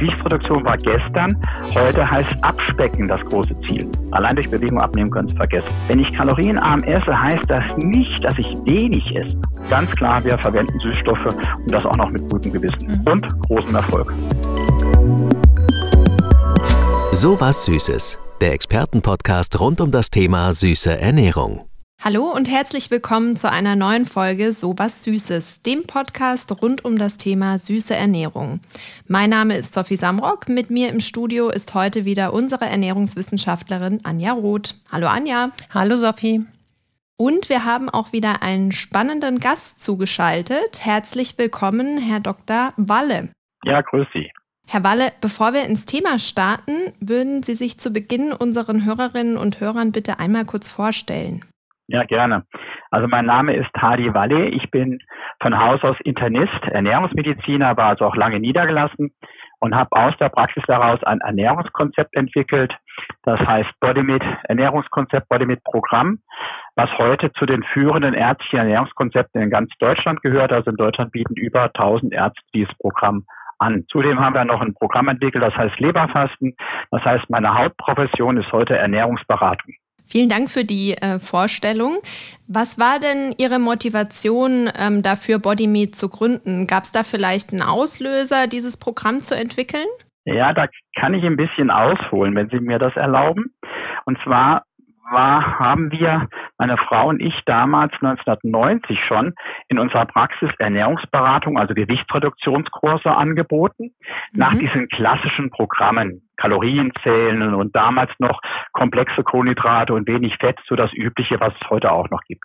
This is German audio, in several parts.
Gewichtsreduktion war gestern, heute heißt Abspecken das große Ziel. Allein durch Bewegung abnehmen können Sie vergessen. Wenn ich kalorienarm esse, heißt das nicht, dass ich wenig esse. Ganz klar, wir verwenden Süßstoffe und das auch noch mit gutem Gewissen mhm. und großem Erfolg. So was Süßes. Der Expertenpodcast rund um das Thema süße Ernährung. Hallo und herzlich willkommen zu einer neuen Folge So was Süßes, dem Podcast rund um das Thema süße Ernährung. Mein Name ist Sophie Samrock. Mit mir im Studio ist heute wieder unsere Ernährungswissenschaftlerin Anja Roth. Hallo Anja. Hallo Sophie. Und wir haben auch wieder einen spannenden Gast zugeschaltet. Herzlich willkommen, Herr Dr. Walle. Ja, grüß Sie. Herr Walle, bevor wir ins Thema starten, würden Sie sich zu Beginn unseren Hörerinnen und Hörern bitte einmal kurz vorstellen. Ja, gerne. Also mein Name ist Hadi Walle. Ich bin von Haus aus Internist, Ernährungsmediziner, war also auch lange niedergelassen und habe aus der Praxis daraus ein Ernährungskonzept entwickelt. Das heißt Bodymit Ernährungskonzept, Bodymit Programm, was heute zu den führenden ärztlichen Ernährungskonzepten in ganz Deutschland gehört. Also in Deutschland bieten über 1000 Ärzte dieses Programm an. Zudem haben wir noch ein Programm entwickelt, das heißt Leberfasten. Das heißt, meine Hauptprofession ist heute Ernährungsberatung. Vielen Dank für die äh, Vorstellung. Was war denn Ihre Motivation ähm, dafür, BodyMeat zu gründen? Gab es da vielleicht einen Auslöser, dieses Programm zu entwickeln? Ja, da kann ich ein bisschen ausholen, wenn Sie mir das erlauben. Und zwar war, haben wir, meine Frau und ich damals 1990 schon in unserer Praxis Ernährungsberatung, also Gewichtsreduktionskurse angeboten, mhm. nach diesen klassischen Programmen, Kalorienzählen und damals noch komplexe Kohlenhydrate und wenig Fett, so das Übliche, was es heute auch noch gibt.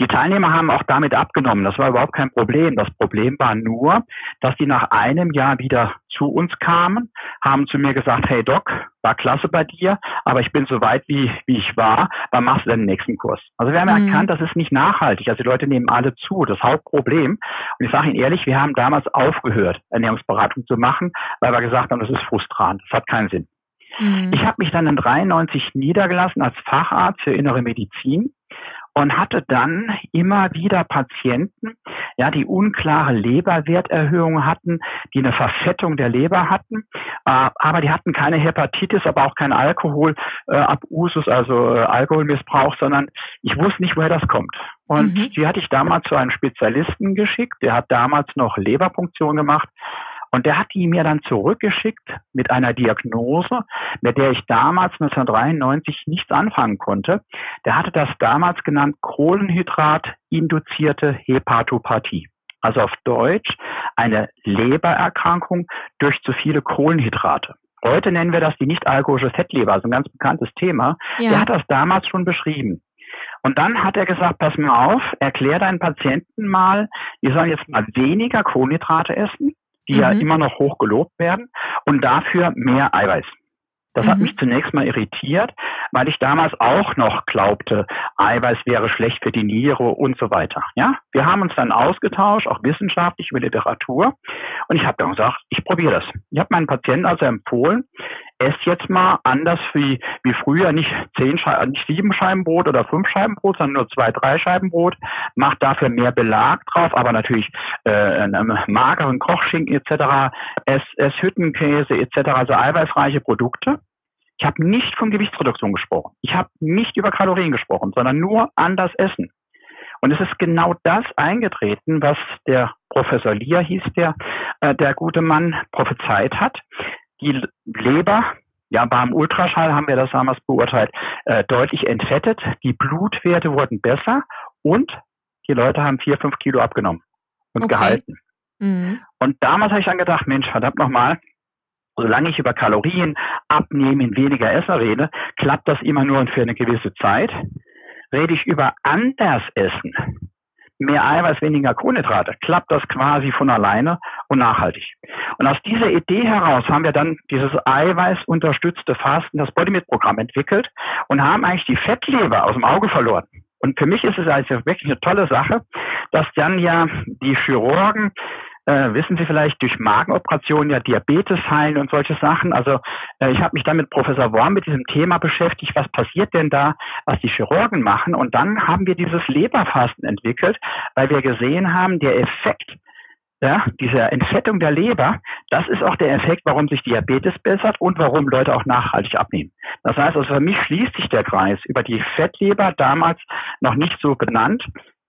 Die Teilnehmer haben auch damit abgenommen. Das war überhaupt kein Problem. Das Problem war nur, dass die nach einem Jahr wieder zu uns kamen, haben zu mir gesagt, hey Doc, war klasse bei dir, aber ich bin so weit, wie, wie ich war. Wann machst du denn den nächsten Kurs? Also wir haben mhm. erkannt, das ist nicht nachhaltig. Also die Leute nehmen alle zu. Das Hauptproblem. Und ich sage Ihnen ehrlich, wir haben damals aufgehört, Ernährungsberatung zu machen, weil wir gesagt haben, das ist frustrant. Das hat keinen Sinn. Mhm. Ich habe mich dann in 93 niedergelassen als Facharzt für innere Medizin und hatte dann immer wieder Patienten, ja, die unklare Leberwerterhöhungen hatten, die eine Verfettung der Leber hatten, äh, aber die hatten keine Hepatitis, aber auch kein Alkohol äh, also äh, Alkoholmissbrauch, sondern ich wusste nicht, woher das kommt. Und mhm. die hatte ich damals zu einem Spezialisten geschickt, der hat damals noch Leberpunktion gemacht und der hat die mir dann zurückgeschickt mit einer Diagnose, mit der ich damals 1993 nichts anfangen konnte. Der hatte das damals genannt Kohlenhydrat-induzierte Hepatopathie. Also auf Deutsch eine Lebererkrankung durch zu viele Kohlenhydrate. Heute nennen wir das die nicht-alkoholische Fettleber, also ein ganz bekanntes Thema. Ja. Der hat das damals schon beschrieben. Und dann hat er gesagt, pass mal auf, erklär deinen Patienten mal, die sollen jetzt mal weniger Kohlenhydrate essen die mhm. ja immer noch hoch gelobt werden, und dafür mehr Eiweiß. Das mhm. hat mich zunächst mal irritiert, weil ich damals auch noch glaubte, Eiweiß wäre schlecht für die Niere und so weiter. Ja, wir haben uns dann ausgetauscht, auch wissenschaftlich über Literatur, und ich habe dann gesagt, ich probiere das. Ich habe meinen Patienten also empfohlen, ess jetzt mal anders wie, wie früher nicht zehn nicht sieben Scheiben Brot oder fünf Scheiben Brot, sondern nur zwei, drei Scheiben Brot. Mach dafür mehr Belag drauf, aber natürlich äh, einen mageren Kochschinken etc. Ess, ess Hüttenkäse etc. Also eiweißreiche Produkte. Ich habe nicht von Gewichtsreduktion gesprochen. Ich habe nicht über Kalorien gesprochen, sondern nur anders essen. Und es ist genau das eingetreten, was der Professor Lier hieß, der, äh, der gute Mann prophezeit hat die Leber, ja, beim Ultraschall haben wir das damals beurteilt, äh, deutlich entfettet. Die Blutwerte wurden besser und die Leute haben vier, fünf Kilo abgenommen und okay. gehalten. Mhm. Und damals habe ich dann gedacht, Mensch, verdammt nochmal, solange ich über Kalorien, Abnehmen, weniger Essen rede, klappt das immer nur für eine gewisse Zeit. Rede ich über anders Essen, mehr Eiweiß, weniger Kohlenhydrate, klappt das quasi von alleine und nachhaltig. Und aus dieser Idee heraus haben wir dann dieses Eiweiß-unterstützte Fasten, das Bodymit-Programm entwickelt und haben eigentlich die Fettleber aus dem Auge verloren. Und für mich ist es also wirklich eine tolle Sache, dass dann ja die Chirurgen äh, wissen Sie vielleicht, durch Magenoperationen ja Diabetes heilen und solche Sachen. Also äh, ich habe mich dann mit Professor Worm mit diesem Thema beschäftigt, was passiert denn da, was die Chirurgen machen. Und dann haben wir dieses Leberfasten entwickelt, weil wir gesehen haben, der Effekt ja, diese Entfettung der Leber, Das ist auch der Effekt, warum sich Diabetes bessert und warum Leute auch nachhaltig abnehmen. Das heißt, also für mich schließt sich der Kreis über die Fettleber, damals noch nicht so benannt,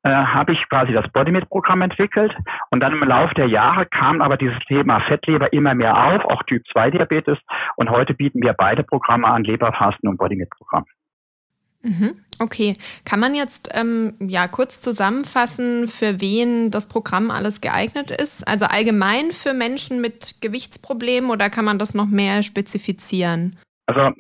äh, habe ich quasi das Bodymit-Programm entwickelt und dann im Laufe der Jahre kam aber dieses Thema Fettleber immer mehr auf, auch Typ-2-Diabetes und heute bieten wir beide Programme an, Leberfasten und Bodymit-Programm. Mhm. Okay, kann man jetzt ähm, ja kurz zusammenfassen, für wen das Programm alles geeignet ist? Also allgemein für Menschen mit Gewichtsproblemen oder kann man das noch mehr spezifizieren? Also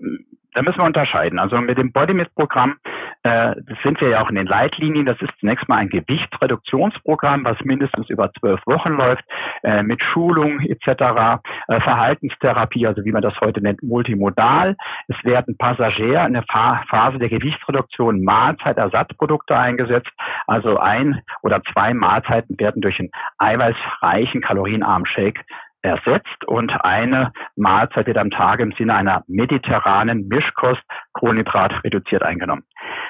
da müssen wir unterscheiden. Also mit dem Bodymit-Programm äh, sind wir ja auch in den Leitlinien. Das ist zunächst mal ein Gewichtsreduktionsprogramm, was mindestens über zwölf Wochen läuft, äh, mit Schulung etc., äh, Verhaltenstherapie, also wie man das heute nennt, multimodal. Es werden Passagier in der Phase der Gewichtsreduktion Mahlzeitersatzprodukte eingesetzt. Also ein oder zwei Mahlzeiten werden durch einen eiweißreichen, kalorienarmen Shake ersetzt und eine Mahlzeit wird am Tag im Sinne einer mediterranen Mischkost Kohlenhydrat reduziert eingenommen.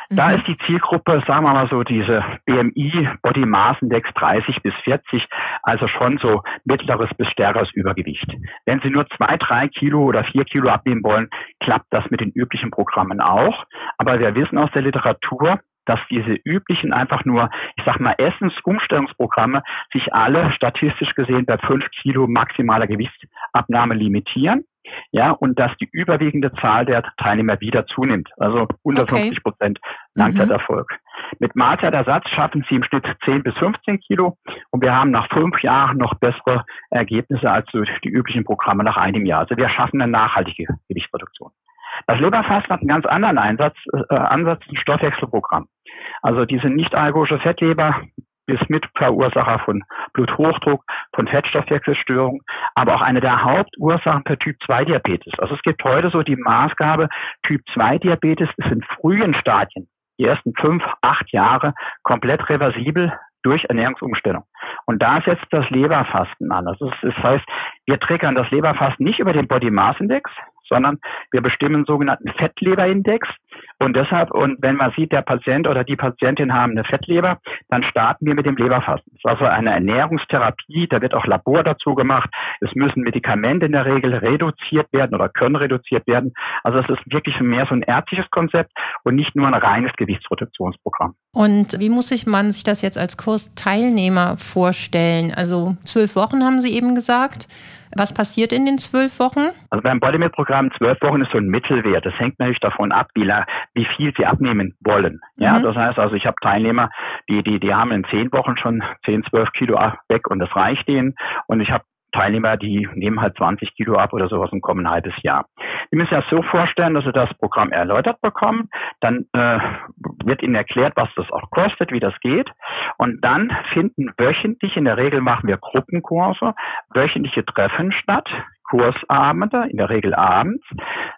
Mhm. Da ist die Zielgruppe, sagen wir mal so, diese BMI Body Mass Index 30 bis 40, also schon so mittleres bis stärkeres Übergewicht. Wenn Sie nur zwei, drei Kilo oder vier Kilo abnehmen wollen, klappt das mit den üblichen Programmen auch. Aber wir wissen aus der Literatur, dass diese üblichen einfach nur, ich sag mal, Essensumstellungsprogramme sich alle statistisch gesehen bei fünf Kilo maximaler Gewichtsabnahme limitieren. Ja, und dass die überwiegende Zahl der Teilnehmer wieder zunimmt. Also unter okay. 50 Prozent Langzeiterfolg. Mhm. Mit Mahlzeitersatz schaffen sie im Schnitt 10 bis 15 Kilo und wir haben nach fünf Jahren noch bessere Ergebnisse als durch die üblichen Programme nach einem Jahr. Also wir schaffen eine nachhaltige Gewichtsreduktion. Das Leberfasten hat einen ganz anderen Einsatz, äh, Ansatz, ein Stoffwechselprogramm. Also diese nicht-alkoholische Fettleber ist Mitverursacher von Bluthochdruck, von Fettstoffwechselstörungen, aber auch eine der Hauptursachen für Typ-2-Diabetes. Also es gibt heute so die Maßgabe, Typ-2-Diabetes ist in frühen Stadien, die ersten fünf, acht Jahre, komplett reversibel durch Ernährungsumstellung. Und da setzt das Leberfasten an. Das, ist, das heißt, wir triggern das Leberfasten nicht über den Body Mass Index, sondern wir bestimmen einen sogenannten Fettleberindex. Und deshalb, und wenn man sieht, der Patient oder die Patientin haben eine Fettleber, dann starten wir mit dem Leberfasten. Das ist also eine Ernährungstherapie, da wird auch Labor dazu gemacht. Es müssen Medikamente in der Regel reduziert werden oder können reduziert werden. Also es ist wirklich mehr so ein ärztliches Konzept und nicht nur ein reines Gewichtsreduktionsprogramm. Und wie muss sich man sich das jetzt als Kursteilnehmer vorstellen? Also zwölf Wochen haben Sie eben gesagt. Was passiert in den zwölf Wochen? Also beim Bodymit-Programm zwölf Wochen ist so ein Mittelwert. Das hängt natürlich davon ab, wie, wie viel sie abnehmen wollen. Ja, mhm. das heißt also, ich habe Teilnehmer, die, die, die haben in zehn Wochen schon zehn, zwölf Kilo weg und das reicht ihnen. Und ich habe Teilnehmer, die nehmen halt 20 Kilo ab oder sowas und kommen ein halbes Jahr. Müssen sich das so vorstellen, dass Sie das Programm erläutert bekommen. Dann äh, wird Ihnen erklärt, was das auch kostet, wie das geht. Und dann finden wöchentlich, in der Regel machen wir Gruppenkurse, wöchentliche Treffen statt. Kursabende, in der Regel abends.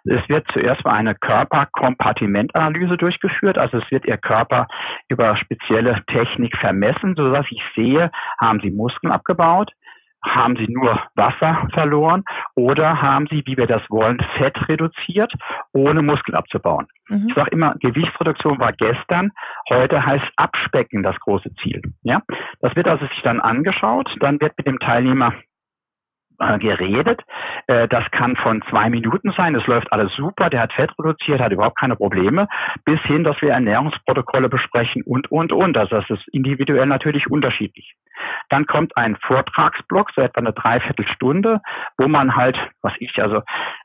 Es wird zuerst mal eine Körperkompartimentanalyse durchgeführt, also es wird Ihr Körper über spezielle Technik vermessen, sodass ich sehe, haben Sie Muskeln abgebaut, haben sie nur Wasser verloren oder haben sie, wie wir das wollen, Fett reduziert, ohne Muskeln abzubauen? Mhm. Ich sage immer, Gewichtsreduktion war gestern, heute heißt Abspecken das große Ziel. Ja, das wird also sich dann angeschaut, dann wird mit dem Teilnehmer geredet. Äh, das kann von zwei Minuten sein, es läuft alles super, der hat Fett reduziert, hat überhaupt keine Probleme, bis hin, dass wir Ernährungsprotokolle besprechen und, und, und. Also das ist individuell natürlich unterschiedlich. Dann kommt ein Vortragsblock, so etwa eine Dreiviertelstunde, wo man halt, was ich, also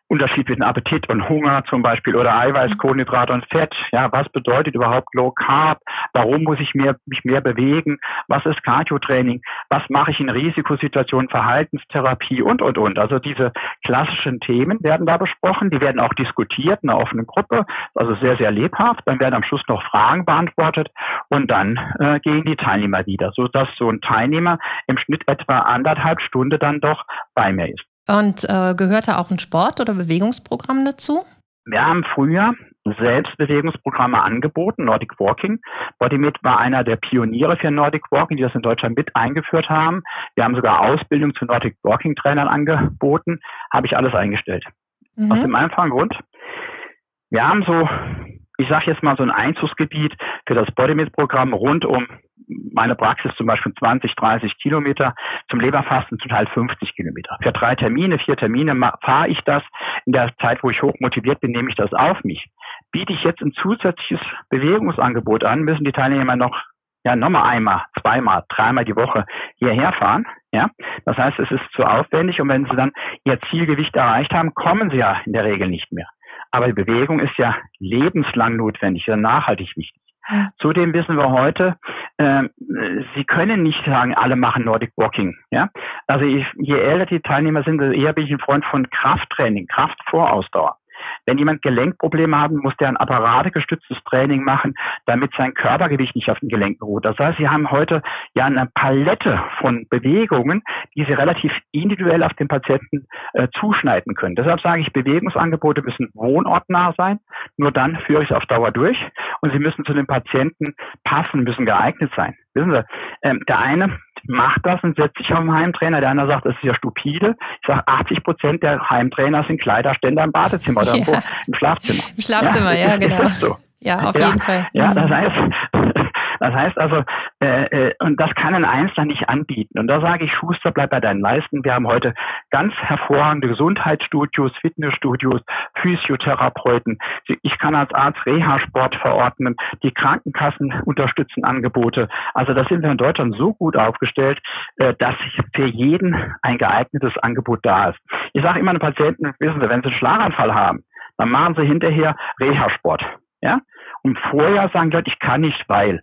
Unterschied zwischen Appetit und Hunger zum Beispiel oder Eiweiß, mhm. Kohlenhydrate und Fett. Ja, was bedeutet überhaupt Low Carb? Warum muss ich mehr, mich mehr bewegen? Was ist Cardio-Training? Was mache ich in Risikosituationen? Verhaltenstherapie und, und, und. Also diese klassischen Themen werden da besprochen. Die werden auch diskutiert in einer offenen Gruppe. Also sehr, sehr lebhaft. Dann werden am Schluss noch Fragen beantwortet und dann äh, gehen die Teilnehmer wieder, sodass so ein Teilnehmer im Schnitt etwa anderthalb Stunde dann doch bei mir ist. Und äh, gehört da auch ein Sport- oder Bewegungsprogramm dazu? Wir haben früher Selbstbewegungsprogramme angeboten, Nordic Walking. Bodymit war einer der Pioniere für Nordic Walking, die das in Deutschland mit eingeführt haben. Wir haben sogar Ausbildung zu Nordic Walking Trainern angeboten, habe ich alles eingestellt. Mhm. Aus dem einfachen Grund, wir haben so, ich sage jetzt mal so ein Einzugsgebiet für das Bodymit-Programm rund um meine Praxis zum Beispiel 20, 30 Kilometer, zum Leberfasten zum Teil 50 Kilometer. Für drei Termine, vier Termine fahre ich das. In der Zeit, wo ich hoch motiviert bin, nehme ich das auf mich. Biete ich jetzt ein zusätzliches Bewegungsangebot an, müssen die Teilnehmer noch ja nochmal einmal, zweimal, dreimal die Woche hierher fahren. Ja, das heißt, es ist zu aufwendig und wenn sie dann ihr Zielgewicht erreicht haben, kommen sie ja in der Regel nicht mehr. Aber die Bewegung ist ja lebenslang notwendig, ja nachhaltig wichtig. Zudem wissen wir heute, äh, Sie können nicht sagen, alle machen Nordic Walking. Ja? Also ich, je älter die Teilnehmer sind, desto eher bin ich ein Freund von Krafttraining, Kraftvorausdauer. Wenn jemand Gelenkprobleme haben, muss der ein apparategestütztes Training machen, damit sein Körpergewicht nicht auf den Gelenken ruht. Das heißt, Sie haben heute ja eine Palette von Bewegungen, die Sie relativ individuell auf den Patienten äh, zuschneiden können. Deshalb sage ich, Bewegungsangebote müssen wohnortnah sein. Nur dann führe ich es auf Dauer durch. Und sie müssen zu den Patienten passen, müssen geeignet sein. Wissen Sie, ähm, der eine macht das und setzt sich auf den Heimtrainer. Der andere sagt, das ist ja stupide. Ich sage, 80 Prozent der Heimtrainer sind Kleiderständer im Badezimmer oder ja. im Schlafzimmer. Im Schlafzimmer, ja, ja genau. So. Ja, auf ja, jeden Fall. Ja, das heißt, das heißt also, äh, äh, und das kann ein Einzelner nicht anbieten. Und da sage ich, Schuster, bleib bei deinen Leisten. Wir haben heute ganz hervorragende Gesundheitsstudios, Fitnessstudios, Physiotherapeuten. Ich kann als Arzt Reha-Sport verordnen. Die Krankenkassen unterstützen Angebote. Also da sind wir in Deutschland so gut aufgestellt, äh, dass für jeden ein geeignetes Angebot da ist. Ich sage immer den Patienten, wissen Sie, wenn Sie einen Schlaganfall haben, dann machen Sie hinterher Reha-Sport. Ja? Und vorher sagen die Leute, ich kann nicht, weil.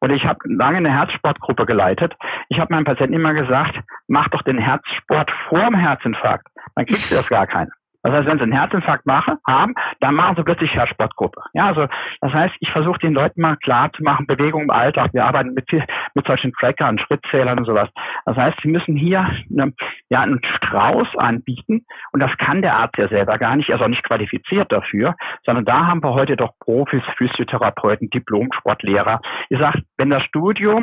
Und ich habe lange eine Herzsportgruppe geleitet. Ich habe meinen Patienten immer gesagt, mach doch den Herzsport vor dem Herzinfarkt. Dann kriegst du das gar keinen. Das heißt, wenn sie einen Herzinfarkt machen, haben, dann machen sie plötzlich Herzsportgruppe. Ja, also das heißt, ich versuche den Leuten mal klar zu machen, Bewegung im Alltag. Wir arbeiten mit, mit solchen Trackern, Schrittzählern und sowas. Das heißt, sie müssen hier eine, ja, einen Strauß anbieten und das kann der Arzt ja selber gar nicht, er ist auch nicht qualifiziert dafür, sondern da haben wir heute doch Profis, Physiotherapeuten, Diplom-Sportlehrer. Ich sage, wenn das Studio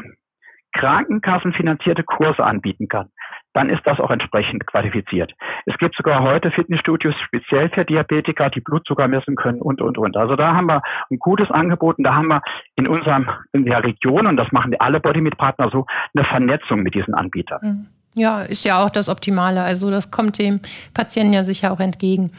krankenkassenfinanzierte Kurse anbieten kann, dann ist das auch entsprechend qualifiziert. Es gibt sogar heute Fitnessstudios speziell für Diabetiker, die Blutzucker messen können und, und, und. Also da haben wir ein gutes Angebot und da haben wir in unserem, in der Region, und das machen alle Bodymeat-Partner so, eine Vernetzung mit diesen Anbietern. Mhm. Ja, ist ja auch das Optimale. Also das kommt dem Patienten ja sicher auch entgegen.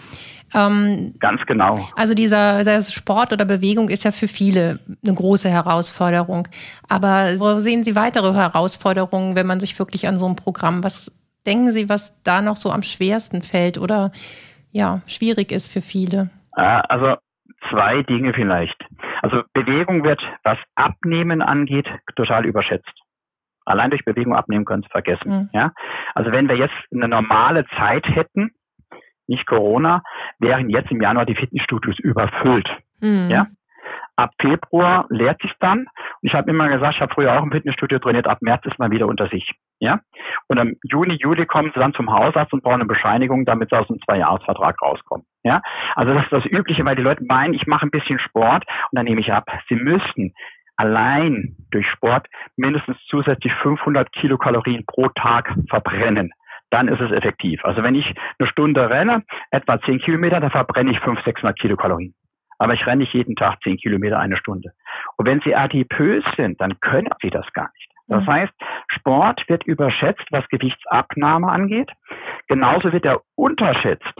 Ähm, Ganz genau. Also dieser, dieser Sport oder Bewegung ist ja für viele eine große Herausforderung. Aber so sehen Sie weitere Herausforderungen, wenn man sich wirklich an so ein Programm, was denken Sie, was da noch so am schwersten fällt oder ja, schwierig ist für viele? Also zwei Dinge vielleicht. Also Bewegung wird, was Abnehmen angeht, total überschätzt. Allein durch Bewegung abnehmen können Sie vergessen. Mhm. Ja? Also wenn wir jetzt eine normale Zeit hätten, nicht Corona, wären jetzt im Januar die Fitnessstudios überfüllt. Mhm. Ja? Ab Februar leert sich dann. Und ich habe immer gesagt, ich habe früher auch im Fitnessstudio trainiert, ab März ist man wieder unter sich. Ja? Und im Juni, Juli kommen sie dann zum Hausarzt und brauchen eine Bescheinigung, damit sie aus dem Zweijahresvertrag rauskommen. Ja? Also das ist das Übliche, weil die Leute meinen, ich mache ein bisschen Sport und dann nehme ich ab. Sie müssten allein durch Sport mindestens zusätzlich 500 Kilokalorien pro Tag verbrennen dann ist es effektiv. Also wenn ich eine Stunde renne, etwa 10 Kilometer, da verbrenne ich 500, 600 Kilokalorien. Aber ich renne nicht jeden Tag 10 Kilometer eine Stunde. Und wenn Sie adipös sind, dann können Sie das gar nicht. Das mhm. heißt, Sport wird überschätzt, was Gewichtsabnahme angeht. Genauso wird er unterschätzt.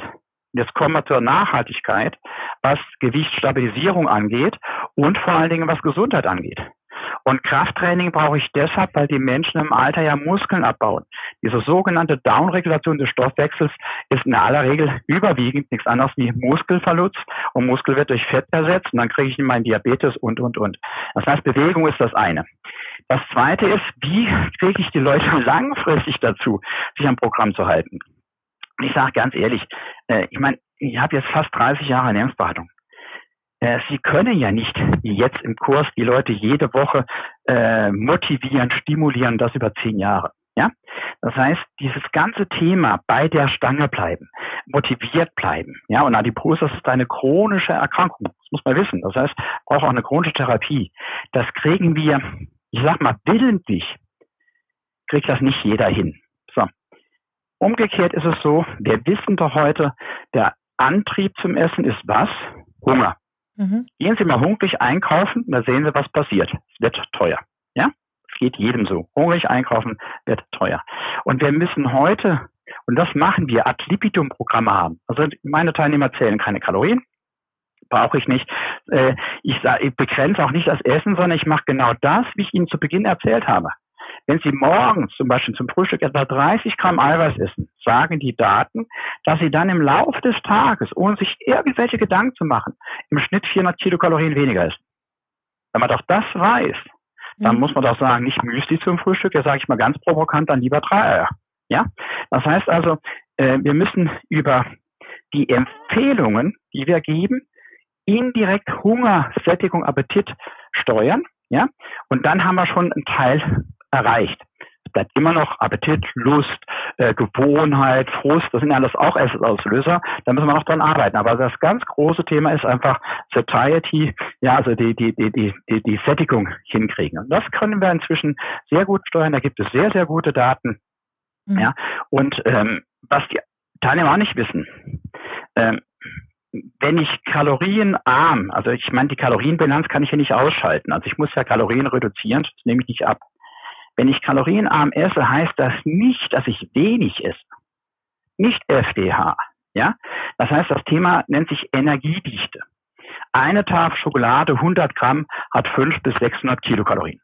Jetzt kommen wir zur Nachhaltigkeit, was Gewichtsstabilisierung angeht und vor allen Dingen was Gesundheit angeht. Und Krafttraining brauche ich deshalb, weil die Menschen im Alter ja Muskeln abbauen. Diese sogenannte Downregulation des Stoffwechsels ist in aller Regel überwiegend nichts anderes wie Muskelverlust und Muskel wird durch Fett ersetzt und dann kriege ich meinen Diabetes und, und, und. Das heißt, Bewegung ist das eine. Das zweite ist, wie kriege ich die Leute langfristig dazu, sich am Programm zu halten? Ich sage ganz ehrlich, äh, ich meine, ich habe jetzt fast 30 Jahre Ernährungsberatung. Äh, Sie können ja nicht jetzt im Kurs die Leute jede Woche äh, motivieren, stimulieren, das über zehn Jahre. Ja, das heißt, dieses ganze Thema bei der Stange bleiben, motiviert bleiben. Ja, und Adipositas ist eine chronische Erkrankung. Das muss man wissen. Das heißt, braucht auch eine chronische Therapie. Das kriegen wir, ich sag mal, willentlich, kriegt das nicht jeder hin. Umgekehrt ist es so, wir wissen doch heute, der Antrieb zum Essen ist was? Hunger. Mhm. Gehen Sie mal hungrig einkaufen, da sehen Sie, was passiert. Es wird teuer. Ja? geht jedem so. Hungrig einkaufen wird teuer. Und wir müssen heute, und das machen wir, ad libitum Programme haben. Also meine Teilnehmer zählen keine Kalorien, brauche ich nicht. Äh, ich begrenze auch nicht das Essen, sondern ich mache genau das, wie ich Ihnen zu Beginn erzählt habe. Wenn Sie morgens zum Beispiel zum Frühstück etwa 30 Gramm Eiweiß essen, sagen die Daten, dass Sie dann im Laufe des Tages, ohne sich irgendwelche Gedanken zu machen, im Schnitt 400 Kilokalorien weniger essen. Wenn man doch das weiß, dann mhm. muss man doch sagen, nicht Müsli zum Frühstück, ja sage ich mal ganz provokant, dann lieber drei Eier. Ja, das heißt also, äh, wir müssen über die Empfehlungen, die wir geben, indirekt Hunger, Sättigung, Appetit steuern. Ja, und dann haben wir schon einen Teil erreicht. Es bleibt immer noch Appetit, Lust, äh, Gewohnheit, Frust, das sind ja alles auch Essensauslöser. Da müssen wir noch dran arbeiten. Aber das ganz große Thema ist einfach Satiety, ja, also die, die, die, die, die, die Sättigung hinkriegen. Und das können wir inzwischen sehr gut steuern. Da gibt es sehr, sehr gute Daten. Mhm. Ja, und ähm, was die Teilnehmer auch nicht wissen, ähm, wenn ich kalorienarm, also ich meine, die Kalorienbilanz kann ich ja nicht ausschalten. Also ich muss ja Kalorien reduzieren, das nehme ich nicht ab. Wenn ich kalorienarm esse, heißt das nicht, dass ich wenig esse. Nicht FDH. Ja? Das heißt, das Thema nennt sich Energiedichte. Eine Tafel Schokolade, 100 Gramm, hat 5 bis 600 Kilokalorien.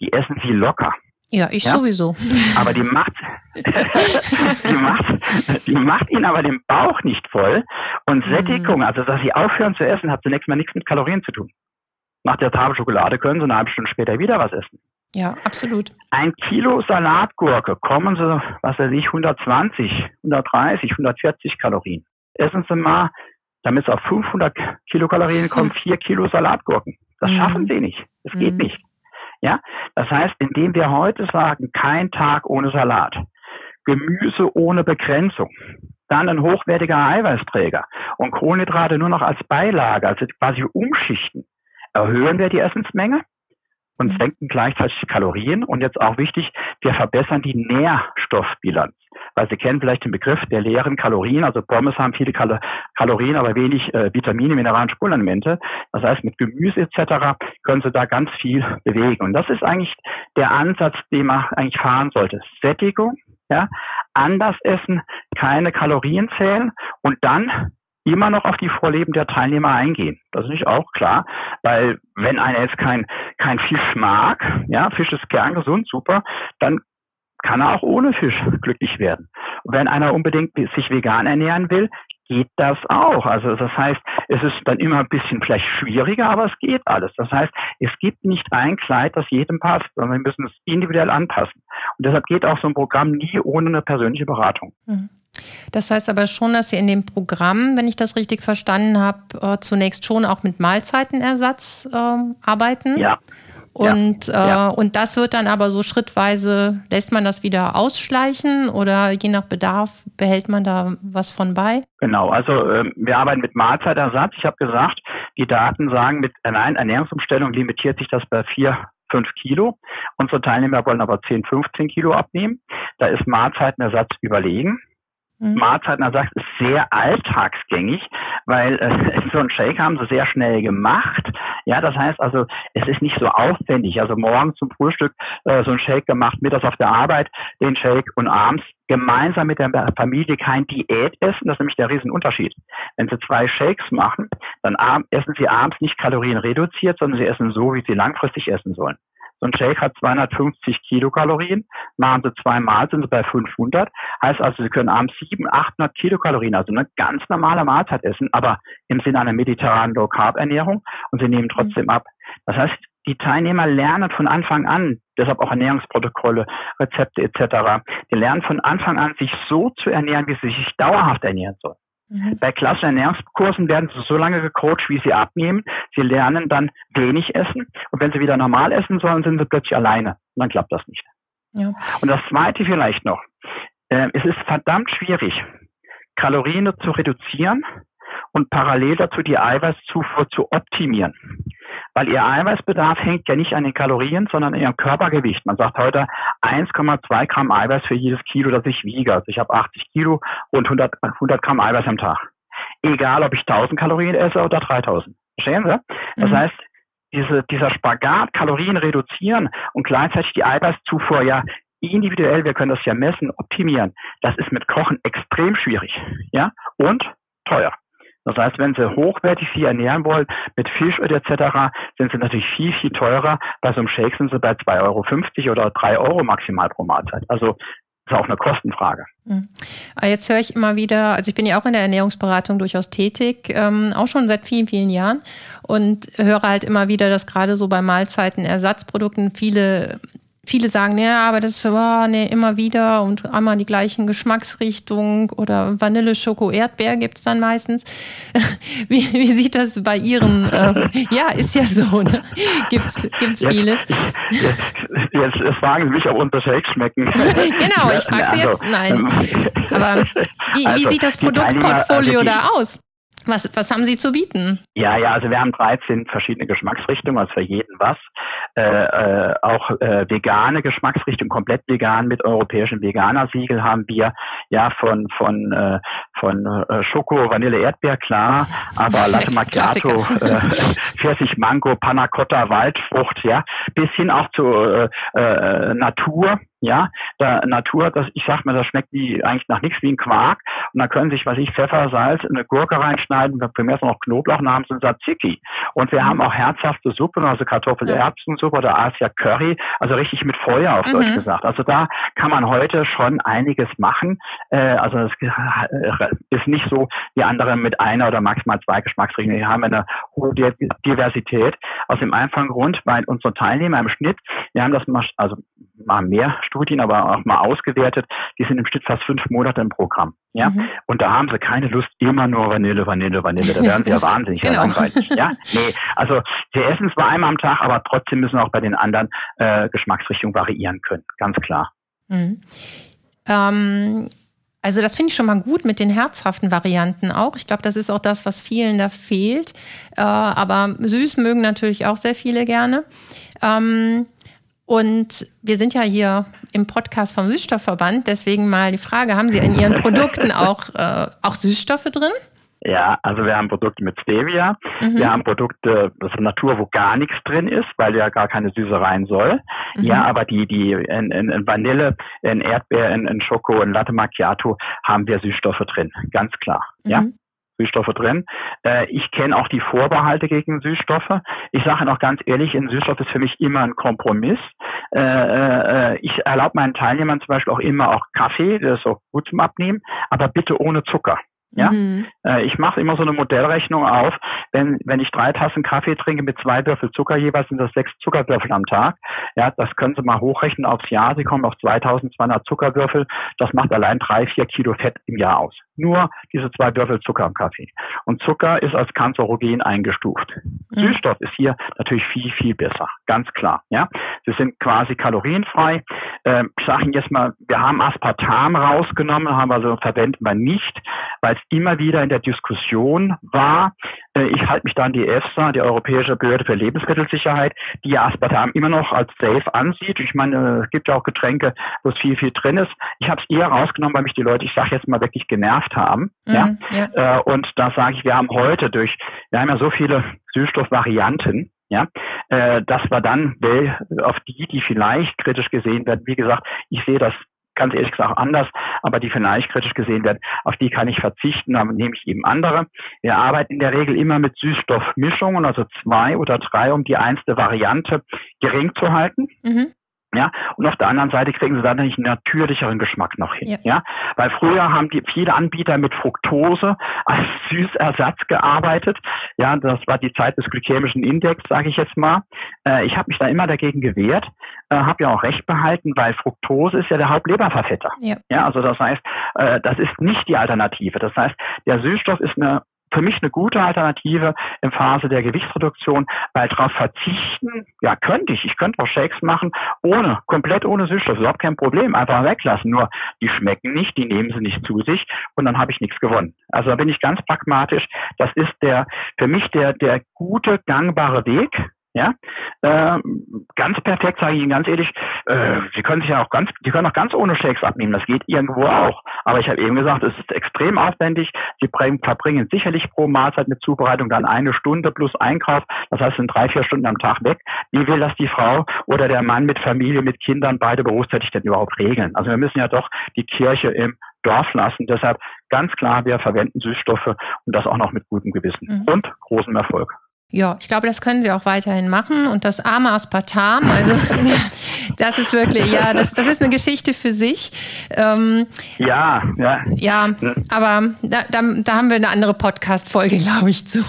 Die essen Sie locker. Ja, ich ja? sowieso. Aber die macht, die macht, die macht ihnen aber den Bauch nicht voll. Und mhm. Sättigung, also dass sie aufhören zu essen, hat zunächst mal nichts mit Kalorien zu tun. Nach der Tafel Schokolade können sie eine halbe Stunde später wieder was essen. Ja, absolut. Ein Kilo Salatgurke kommen sie, was weiß ich, 120, 130, 140 Kalorien. Essen Sie mal, damit es auf 500 Kilokalorien kommen, vier Kilo Salatgurken. Das mhm. schaffen Sie nicht. Das mhm. geht nicht. Ja, das heißt, indem wir heute sagen, kein Tag ohne Salat, Gemüse ohne Begrenzung, dann ein hochwertiger Eiweißträger und Kohlenhydrate nur noch als Beilage, also quasi umschichten, erhöhen wir die Essensmenge und mhm. senken gleichzeitig die Kalorien. Und jetzt auch wichtig, wir verbessern die Nährstoffbilanz. Weil Sie kennen vielleicht den Begriff der leeren Kalorien. Also Pommes haben viele Kal Kalorien, aber wenig äh, Vitamine, Mineralien, Spurenelemente. Das heißt, mit Gemüse etc. können Sie da ganz viel bewegen. Und das ist eigentlich der Ansatz, den man eigentlich fahren sollte. Sättigung, ja, anders essen, keine Kalorien zählen und dann immer noch auf die Vorleben der Teilnehmer eingehen. Das ist nicht auch klar, weil wenn einer jetzt kein, kein Fisch mag, ja, Fisch ist gern gesund, super, dann kann er auch ohne Fisch glücklich werden. Und wenn einer unbedingt sich vegan ernähren will, geht das auch. Also das heißt, es ist dann immer ein bisschen vielleicht schwieriger, aber es geht alles. Das heißt, es gibt nicht ein Kleid, das jedem passt, sondern wir müssen es individuell anpassen. Und deshalb geht auch so ein Programm nie ohne eine persönliche Beratung. Mhm. Das heißt aber schon, dass Sie in dem Programm, wenn ich das richtig verstanden habe, äh, zunächst schon auch mit Mahlzeitenersatz äh, arbeiten. Ja. Und, ja, ja. Äh, und das wird dann aber so schrittweise, lässt man das wieder ausschleichen oder je nach Bedarf behält man da was von bei? Genau, also äh, wir arbeiten mit Mahlzeitersatz. Ich habe gesagt, die Daten sagen, mit einer Ernährungsumstellung limitiert sich das bei vier 5 Kilo. Unsere Teilnehmer wollen aber 10, 15 Kilo abnehmen. Da ist Mahlzeitenersatz überlegen. Mhm. Mahlzeitenersatz ist sehr alltagsgängig, weil äh, so ein Shake haben sie sehr schnell gemacht. Ja, das heißt also, es ist nicht so aufwendig. Also morgens zum Frühstück äh, so ein Shake gemacht, mittags auf der Arbeit den Shake und abends gemeinsam mit der Familie kein Diät essen. Das ist nämlich der Riesenunterschied. Wenn Sie zwei Shakes machen, dann essen Sie abends nicht kalorienreduziert, sondern Sie essen so, wie Sie langfristig essen sollen. So ein Shake hat 250 Kilokalorien. Machen Sie zweimal, sind Sie bei 500. Heißt also, Sie können abends 700, 800 Kilokalorien, also eine ganz normale Mahlzeit essen, aber im Sinne einer mediterranen Low-Carb-Ernährung und Sie nehmen trotzdem ab. Das heißt, die Teilnehmer lernen von Anfang an, deshalb auch Ernährungsprotokolle, Rezepte etc. Die lernen von Anfang an, sich so zu ernähren, wie sie sich dauerhaft ernähren sollen. Mhm. Bei klassischen Ernährungskursen werden sie so lange gecoacht, wie sie abnehmen. Sie lernen dann wenig essen. Und wenn sie wieder normal essen sollen, sind sie plötzlich alleine. Und dann klappt das nicht. Ja. Und das Zweite vielleicht noch. Äh, es ist verdammt schwierig, Kalorien zu reduzieren und parallel dazu die Eiweißzufuhr zu optimieren. Weil ihr Eiweißbedarf hängt ja nicht an den Kalorien, sondern an ihrem Körpergewicht. Man sagt heute 1,2 Gramm Eiweiß für jedes Kilo, das ich wiege. Also ich habe 80 Kilo und 100, 100 Gramm Eiweiß am Tag. Egal, ob ich 1000 Kalorien esse oder 3000. Verstehen Sie? Das mhm. heißt, diese, dieser Spagat, Kalorien reduzieren und gleichzeitig die Eiweißzufuhr ja individuell, wir können das ja messen, optimieren. Das ist mit Kochen extrem schwierig, ja, und teuer. Das heißt, wenn Sie hochwertig Sie ernähren wollen, mit Fisch etc., sind Sie natürlich viel, viel teurer. Bei so einem Shake sind Sie bei 2,50 Euro oder 3 Euro maximal pro Mahlzeit. Also ist auch eine Kostenfrage. Hm. Jetzt höre ich immer wieder, also ich bin ja auch in der Ernährungsberatung durchaus tätig, ähm, auch schon seit vielen, vielen Jahren und höre halt immer wieder, dass gerade so bei Mahlzeiten, Ersatzprodukten viele viele sagen, ja, aber das ist oh, nee, immer wieder und einmal die gleichen Geschmacksrichtung oder Vanille, Schoko, Erdbeer gibt es dann meistens. Wie, wie, sieht das bei Ihren? Äh, ja, ist ja so. Ne? Gibt es vieles? Jetzt, jetzt, jetzt, fragen Sie mich, ob unsere Shakes schmecken. genau, ich frage Sie jetzt. Nein. Aber wie, also, wie sieht das Produktportfolio also da aus? Was, was haben Sie zu bieten? Ja, ja, also wir haben 13 verschiedene Geschmacksrichtungen, also für jeden was. Äh, äh, auch äh, vegane Geschmacksrichtungen, komplett vegan mit europäischem Veganer-Siegel haben wir. Ja, von von äh, von äh, Schoko, Vanille, Erdbeer, klar, aber Latte Macchiato, äh, Pfirsich, Mango, Panna Cotta, Waldfrucht, ja, bis hin auch zur äh, äh, Natur, ja, der Natur, das, ich sag mal, das schmeckt wie eigentlich nach nichts wie ein Quark. Und da können sich, was ich, Pfeffer, Salz, eine Gurke reinschneiden, primär noch Knoblauch namens und Tzatziki. Und wir mhm. haben auch herzhafte Suppen, also Kartoffel-Erbsensuppe oder Asia Curry, also richtig mit Feuer auf mhm. Deutsch gesagt. Also da kann man heute schon einiges machen. Äh, also es äh, ist nicht so wie andere mit einer oder maximal zwei Geschmacksrichtungen. Wir haben eine hohe Diversität. Aus dem einfachen Grund, weil unsere Teilnehmer im Schnitt, wir haben das mal, also mal mehr Studien, aber auch mal ausgewertet, die sind im Schnitt fast fünf Monate im Programm. Ja, mhm. und da haben sie keine Lust, immer nur Vanille, Vanille, Vanille. Da werden sie ja wahnsinnig genau. langweilig. Ja, nee, also sie essen zwar einmal am Tag, aber trotzdem müssen auch bei den anderen äh, Geschmacksrichtungen variieren können. Ganz klar. Mhm. Ähm, also das finde ich schon mal gut mit den herzhaften Varianten auch. Ich glaube, das ist auch das, was vielen da fehlt. Äh, aber süß mögen natürlich auch sehr viele gerne. Ähm, und wir sind ja hier im Podcast vom Süßstoffverband, deswegen mal die Frage, haben Sie in Ihren Produkten auch, äh, auch Süßstoffe drin? Ja, also wir haben Produkte mit Stevia, mhm. wir haben Produkte aus der Natur, wo gar nichts drin ist, weil ja gar keine Süße rein soll. Mhm. Ja, aber die, die in, in, in Vanille, in Erdbeer, in, in Schoko, in Latte Macchiato haben wir Süßstoffe drin, ganz klar. Mhm. Ja. Süßstoffe drin. Äh, ich kenne auch die Vorbehalte gegen Süßstoffe. Ich sage noch ganz ehrlich, ein Süßstoff ist für mich immer ein Kompromiss. Äh, äh, ich erlaube meinen Teilnehmern zum Beispiel auch immer auch Kaffee, das ist auch gut zum Abnehmen, aber bitte ohne Zucker. Ja, mhm. äh, ich mache immer so eine Modellrechnung auf. Wenn wenn ich drei Tassen Kaffee trinke mit zwei Würfel Zucker jeweils, sind das sechs Zuckerwürfel am Tag. Ja, das können Sie mal hochrechnen aufs Jahr. Sie kommen auf 2.200 Zuckerwürfel. Das macht allein drei vier Kilo Fett im Jahr aus. Nur diese zwei Würfel Zucker im Kaffee. Und Zucker ist als kanzerogen eingestuft. Mhm. Süßstoff ist hier natürlich viel viel besser, ganz klar. Ja, sie sind quasi kalorienfrei. Äh, ich sage Ihnen jetzt mal, wir haben Aspartam rausgenommen, haben also verwenden wir nicht, weil immer wieder in der Diskussion war. Äh, ich halte mich da an die EFSA, die Europäische Behörde für Lebensmittelsicherheit, die ja Aspartam immer noch als safe ansieht. Ich meine, es gibt ja auch Getränke, wo es viel, viel drin ist. Ich habe es eher rausgenommen, weil mich die Leute, ich sage jetzt mal, wirklich genervt haben. Mhm, ja? ja. Äh, und da sage ich, wir haben heute durch, wir haben ja so viele Süßstoffvarianten, ja, äh, dass wir dann auf die, die vielleicht kritisch gesehen werden, wie gesagt, ich sehe das ganz ehrlich gesagt anders, aber die vielleicht kritisch gesehen werden, auf die kann ich verzichten, dann nehme ich eben andere. Wir arbeiten in der Regel immer mit Süßstoffmischungen, also zwei oder drei, um die einzelne Variante gering zu halten. Mhm. Ja, und auf der anderen Seite kriegen sie dann einen natürlicheren Geschmack noch hin. Ja. ja, weil früher haben die viele Anbieter mit Fructose als Süßersatz gearbeitet. Ja, das war die Zeit des glykämischen Index, sage ich jetzt mal. Äh, ich habe mich da immer dagegen gewehrt, äh, habe ja auch recht behalten, weil Fructose ist ja der Hauptleberverfetter. Ja. ja, also das heißt, äh, das ist nicht die Alternative. Das heißt, der Süßstoff ist eine für mich eine gute Alternative in Phase der Gewichtsreduktion, weil darauf verzichten, ja, könnte ich. Ich könnte auch Shakes machen, ohne, komplett ohne Süßstoff. Überhaupt kein Problem. Einfach weglassen. Nur, die schmecken nicht, die nehmen sie nicht zu sich und dann habe ich nichts gewonnen. Also da bin ich ganz pragmatisch. Das ist der, für mich der, der gute, gangbare Weg. Ja, äh, ganz perfekt sage ich Ihnen ganz ehrlich, äh, Sie können sich ja auch ganz, Sie können auch ganz ohne Shakes abnehmen. Das geht irgendwo auch. Aber ich habe eben gesagt, es ist extrem aufwendig. Sie verbringen sicherlich pro Mahlzeit mit Zubereitung dann eine Stunde plus Einkauf. Das heißt, sind drei, vier Stunden am Tag weg. Wie will das die Frau oder der Mann mit Familie, mit Kindern, beide berufstätig denn überhaupt regeln? Also wir müssen ja doch die Kirche im Dorf lassen. Deshalb ganz klar, wir verwenden Süßstoffe und das auch noch mit gutem Gewissen mhm. und großem Erfolg. Ja, ich glaube, das können sie auch weiterhin machen. Und das arme Aspartam, also das ist wirklich, ja, das, das ist eine Geschichte für sich. Ähm, ja, ja. Ja, aber da, da, da haben wir eine andere Podcast-Folge, glaube ich, zu.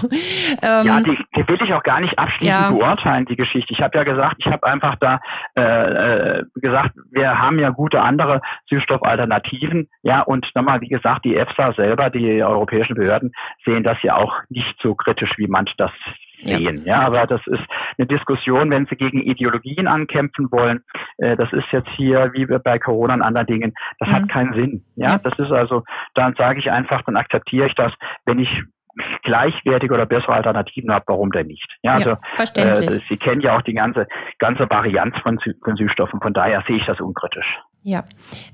Ähm, ja, die, die, will ich auch gar nicht abschließend ja. beurteilen, die Geschichte. Ich habe ja gesagt, ich habe einfach da äh, äh, gesagt, wir haben ja gute andere Süßstoffalternativen. Ja, und nochmal, wie gesagt, die EFSA selber, die europäischen Behörden, sehen das ja auch nicht so kritisch, wie manch das sehen. Ja. ja, aber das ist eine Diskussion, wenn Sie gegen Ideologien ankämpfen wollen. Äh, das ist jetzt hier wie bei Corona und anderen Dingen. Das mhm. hat keinen Sinn. Ja, ja, das ist also, dann sage ich einfach, dann akzeptiere ich das, wenn ich gleichwertige oder bessere Alternativen habe, warum denn nicht? Ja, also äh, Sie kennen ja auch die ganze ganze Varianz von, von Süßstoffen, von daher sehe ich das unkritisch. Ja.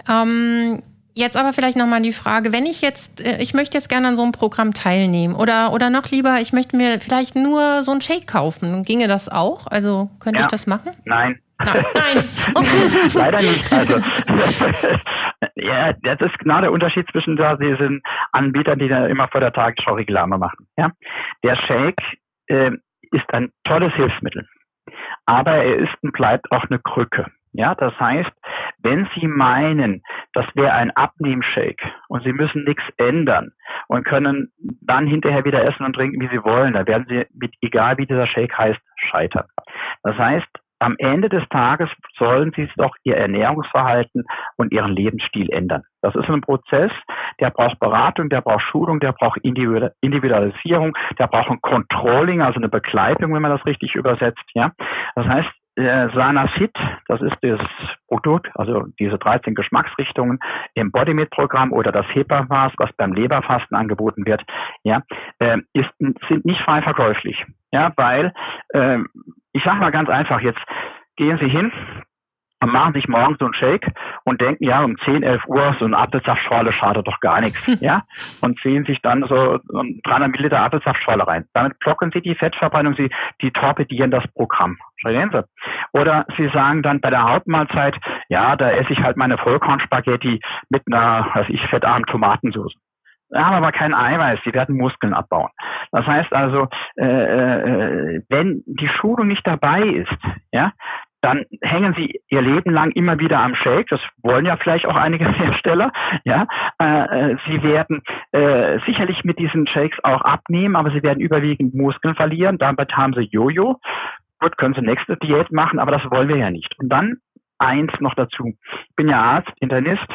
Ähm Jetzt aber vielleicht nochmal die Frage, wenn ich jetzt, äh, ich möchte jetzt gerne an so einem Programm teilnehmen oder, oder noch lieber, ich möchte mir vielleicht nur so einen Shake kaufen. Ginge das auch? Also könnte ja. ich das machen? Nein. Nein. Nein. Okay. Leider nicht. Also, ja, das ist genau der Unterschied zwischen da diesen Anbietern, die da immer vor der Tagesschau Reklame machen. Ja? Der Shake äh, ist ein tolles Hilfsmittel, aber er ist und bleibt auch eine Krücke. Ja, das heißt, wenn Sie meinen, das wäre ein Abnehmshake und Sie müssen nichts ändern und können dann hinterher wieder essen und trinken, wie Sie wollen, dann werden Sie mit, egal wie dieser Shake heißt, scheitern. Das heißt, am Ende des Tages sollen Sie doch Ihr Ernährungsverhalten und Ihren Lebensstil ändern. Das ist ein Prozess, der braucht Beratung, der braucht Schulung, der braucht Individualisierung, der braucht ein Controlling, also eine Begleitung, wenn man das richtig übersetzt. Ja, das heißt, Sana Fit, das ist das Produkt, also diese 13 Geschmacksrichtungen im Bodymate-Programm oder das HEPA-Maß, was beim Leberfasten angeboten wird, ja, äh, ist, sind nicht frei verkäuflich. Ja, weil, äh, ich sage mal ganz einfach, jetzt gehen Sie hin, machen sich morgens so einen Shake und denken, ja, um 10, 11 Uhr so eine Apfelsaftschorle schadet doch gar nichts, ja, und ziehen sich dann so 300 Milliliter Apfelsaftschorle rein. Damit blocken sie die Fettverbrennung, sie, die torpedieren das Programm. Verstehen Sie? Oder Sie sagen dann bei der Hauptmahlzeit, ja, da esse ich halt meine Vollkornspaghetti mit einer, was ich, fettarmen Tomatensauce. Da haben aber kein Eiweiß, sie werden Muskeln abbauen. Das heißt also, äh, äh, wenn die Schulung nicht dabei ist, ja, dann hängen sie ihr Leben lang immer wieder am Shake. Das wollen ja vielleicht auch einige Hersteller. Ja, äh, äh, sie werden äh, sicherlich mit diesen Shakes auch abnehmen, aber sie werden überwiegend Muskeln verlieren. Damit haben sie Jojo. Gut, können sie nächste Diät machen, aber das wollen wir ja nicht. Und dann eins noch dazu. Ich bin ja Arzt, Internist.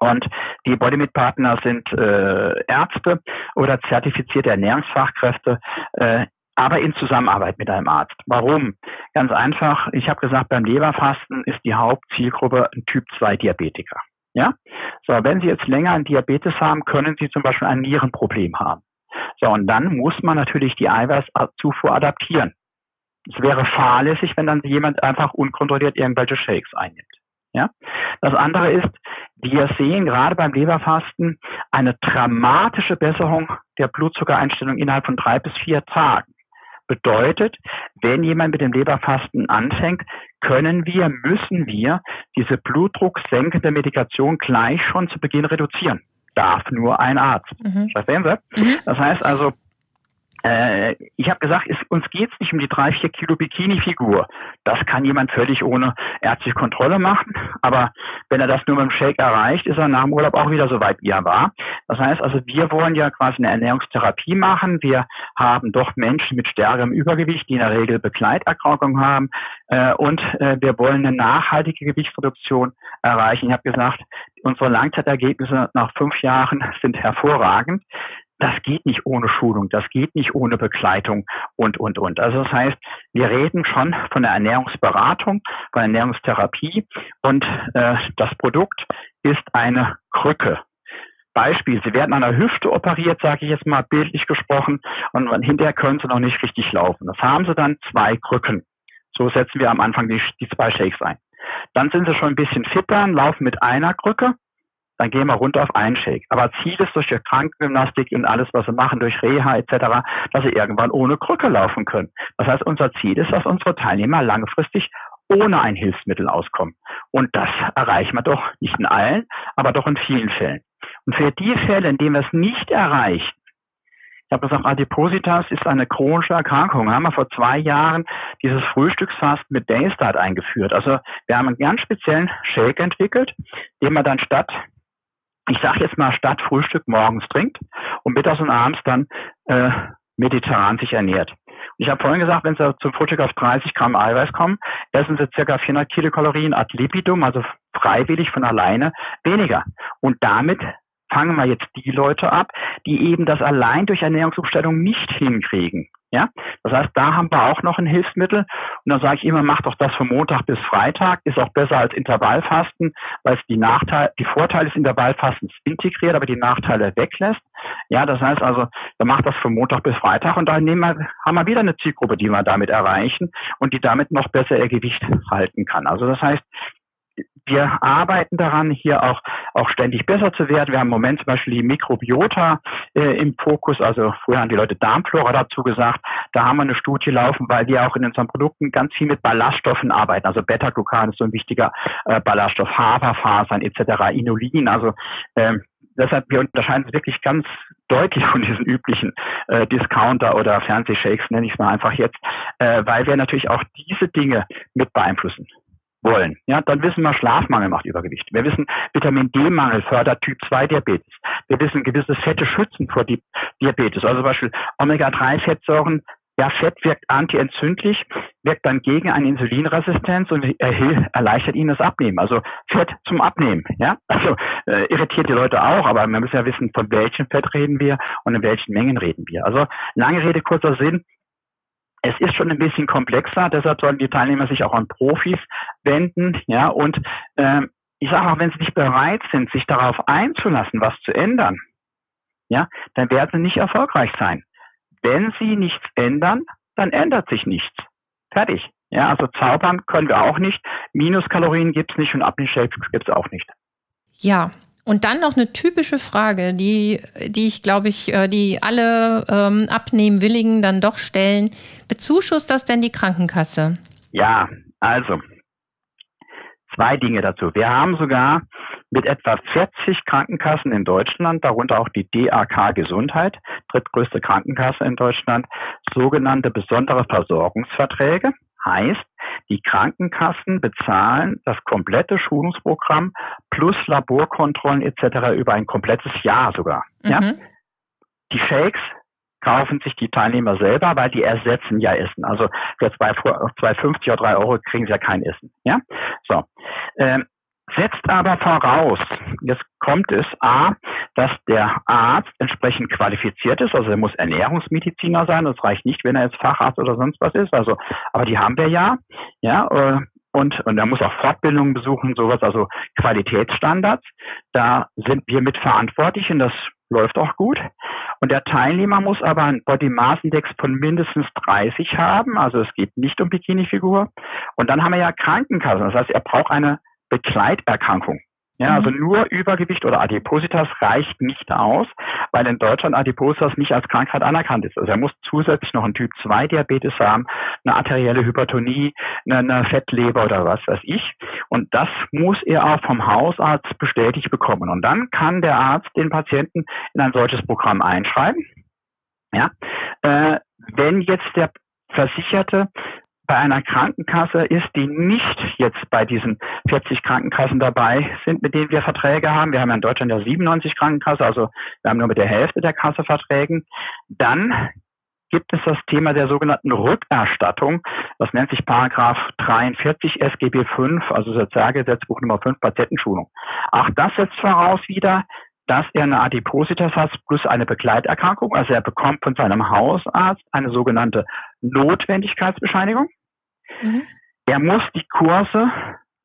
Und die Bodymit-Partner sind äh, Ärzte oder zertifizierte Ernährungsfachkräfte. Äh, aber in Zusammenarbeit mit einem Arzt. Warum? Ganz einfach, ich habe gesagt, beim Leberfasten ist die Hauptzielgruppe ein Typ 2 Diabetiker. Ja? So, wenn Sie jetzt länger einen Diabetes haben, können Sie zum Beispiel ein Nierenproblem haben. So, und dann muss man natürlich die Eiweißzufuhr adaptieren. Es wäre fahrlässig, wenn dann jemand einfach unkontrolliert irgendwelche Shakes einnimmt. Ja? Das andere ist, wir sehen gerade beim Leberfasten eine dramatische Besserung der Blutzuckereinstellung innerhalb von drei bis vier Tagen. Bedeutet, wenn jemand mit dem Leberfasten anfängt, können wir, müssen wir diese blutdrucksenkende Medikation gleich schon zu Beginn reduzieren. Darf nur ein Arzt. Mhm. Verstehen Sie? Mhm. Das heißt also, äh, ich habe gesagt, es, uns geht es nicht um die drei, vier Kilo Bikini-Figur. Das kann jemand völlig ohne ärztliche Kontrolle machen. Aber wenn er das nur mit dem Shake erreicht, ist er nach dem Urlaub auch wieder so weit, wie er war. Das heißt also, wir wollen ja quasi eine Ernährungstherapie machen. Wir haben doch Menschen mit stärkerem Übergewicht, die in der Regel Begleiterkrankungen haben. Äh, und äh, wir wollen eine nachhaltige Gewichtsreduktion erreichen. Ich habe gesagt, unsere Langzeitergebnisse nach fünf Jahren sind hervorragend das geht nicht ohne Schulung, das geht nicht ohne Begleitung und, und, und. Also das heißt, wir reden schon von der Ernährungsberatung, von Ernährungstherapie und äh, das Produkt ist eine Krücke. Beispiel, Sie werden an der Hüfte operiert, sage ich jetzt mal bildlich gesprochen, und hinterher können Sie noch nicht richtig laufen. Das haben Sie dann zwei Krücken. So setzen wir am Anfang die, die zwei Shakes ein. Dann sind Sie schon ein bisschen fitter, laufen mit einer Krücke, dann gehen wir runter auf einen Shake. Aber Ziel ist durch die Krankengymnastik und alles, was wir machen, durch Reha etc., dass sie irgendwann ohne Krücke laufen können. Das heißt, unser Ziel ist, dass unsere Teilnehmer langfristig ohne ein Hilfsmittel auskommen. Und das erreichen wir doch nicht in allen, aber doch in vielen Fällen. Und für die Fälle, in denen wir es nicht erreichen, ich habe gesagt, Adipositas ist eine chronische Erkrankung. Da haben wir vor zwei Jahren dieses Frühstücksfast mit Daystart eingeführt. Also wir haben einen ganz speziellen Shake entwickelt, den man dann statt, ich sage jetzt mal statt Frühstück morgens trinkt und mittags und abends dann äh, mediterran sich ernährt. Ich habe vorhin gesagt, wenn Sie zum Frühstück auf 30 Gramm Eiweiß kommen, essen Sie circa 400 Kilokalorien ad lipidum, also freiwillig von alleine, weniger. Und damit fangen wir jetzt die Leute ab, die eben das allein durch Ernährungsumstellung nicht hinkriegen. Ja, das heißt, da haben wir auch noch ein Hilfsmittel. Und dann sage ich immer, mach doch das von Montag bis Freitag, ist auch besser als Intervallfasten, weil es die Nachteile, die Vorteile des Intervallfastens integriert, aber die Nachteile weglässt. Ja, das heißt also, dann macht das von Montag bis Freitag und dann nehmen wir, haben wir wieder eine Zielgruppe, die wir damit erreichen und die damit noch besser ihr Gewicht halten kann. Also das heißt, wir arbeiten daran, hier auch, auch ständig besser zu werden. Wir haben im Moment zum Beispiel die Mikrobiota äh, im Fokus. Also früher haben die Leute Darmflora dazu gesagt. Da haben wir eine Studie laufen, weil wir auch in unseren Produkten ganz viel mit Ballaststoffen arbeiten. Also Beta-Glucan ist so ein wichtiger äh, Ballaststoff, Haferfasern etc., Inulin. Also ähm, deshalb, wir unterscheiden es wirklich ganz deutlich von diesen üblichen äh, Discounter oder Fernsehshakes, nenne ich es mal einfach jetzt, äh, weil wir natürlich auch diese Dinge mit beeinflussen wollen, ja, dann wissen wir, Schlafmangel macht Übergewicht. Wir wissen, Vitamin D-Mangel fördert Typ 2 Diabetes. Wir wissen, gewisse Fette schützen vor Diabetes. Also zum Beispiel Omega-3-Fettsäuren ja, Fett wirkt antientzündlich, wirkt dann gegen eine Insulinresistenz und erleichtert ihnen das Abnehmen. Also Fett zum Abnehmen. Ja, also äh, irritiert die Leute auch, aber man muss ja wissen, von welchem Fett reden wir und in welchen Mengen reden wir. Also lange Rede kurzer Sinn. Es ist schon ein bisschen komplexer, deshalb sollen die Teilnehmer sich auch an Profis wenden, ja, und äh, ich sage auch, wenn sie nicht bereit sind, sich darauf einzulassen, was zu ändern, ja, dann werden sie nicht erfolgreich sein. Wenn sie nichts ändern, dann ändert sich nichts. Fertig. Ja, also zaubern können wir auch nicht. Minuskalorien gibt es nicht und Abnehmshakes gibt es auch nicht. Ja, und dann noch eine typische Frage, die, die ich glaube ich, äh, die alle ähm, Abnehmwilligen dann doch stellen. Bezuschusst das denn die Krankenkasse? Ja, also zwei Dinge dazu. Wir haben sogar mit etwa 40 Krankenkassen in Deutschland, darunter auch die DAK Gesundheit, drittgrößte Krankenkasse in Deutschland, sogenannte besondere Versorgungsverträge. Heißt, die Krankenkassen bezahlen das komplette Schulungsprogramm plus Laborkontrollen etc. über ein komplettes Jahr sogar. Mhm. Ja? Die Shakes kaufen sich die Teilnehmer selber, weil die ersetzen ja Essen. Also für 2,50 oder 3 Euro kriegen sie ja kein Essen. Ja, so. Ähm, setzt aber voraus, jetzt kommt es A, dass der Arzt entsprechend qualifiziert ist, also er muss Ernährungsmediziner sein, das reicht nicht, wenn er jetzt Facharzt oder sonst was ist, also, aber die haben wir ja, ja, äh, und, und er muss auch Fortbildungen besuchen, sowas, also Qualitätsstandards. Da sind wir mit verantwortlich und das läuft auch gut. Und der Teilnehmer muss aber einen Body Mass Index von mindestens 30 haben, also es geht nicht um Bikini-Figur. Und dann haben wir ja Krankenkassen, das heißt, er braucht eine Begleiterkrankung. Ja, also mhm. nur Übergewicht oder Adipositas reicht nicht aus, weil in Deutschland Adipositas nicht als Krankheit anerkannt ist. Also er muss zusätzlich noch einen Typ 2 Diabetes haben, eine arterielle Hypertonie, eine, eine Fettleber oder was weiß ich. Und das muss er auch vom Hausarzt bestätigt bekommen. Und dann kann der Arzt den Patienten in ein solches Programm einschreiben. Ja, äh, wenn jetzt der Versicherte bei einer Krankenkasse ist, die nicht jetzt bei diesen 40 Krankenkassen dabei sind, mit denen wir Verträge haben. Wir haben ja in Deutschland ja 97 Krankenkassen, also wir haben nur mit der Hälfte der Kasse Verträgen. Dann gibt es das Thema der sogenannten Rückerstattung. Das nennt sich Paragraph 43 SGB 5, also Sozialgesetzbuch Nummer 5 Patientenschulung. Auch das setzt voraus wieder, dass er eine Adipositas hat plus eine Begleiterkrankung. Also er bekommt von seinem Hausarzt eine sogenannte Notwendigkeitsbescheinigung. Mhm. Er muss die Kurse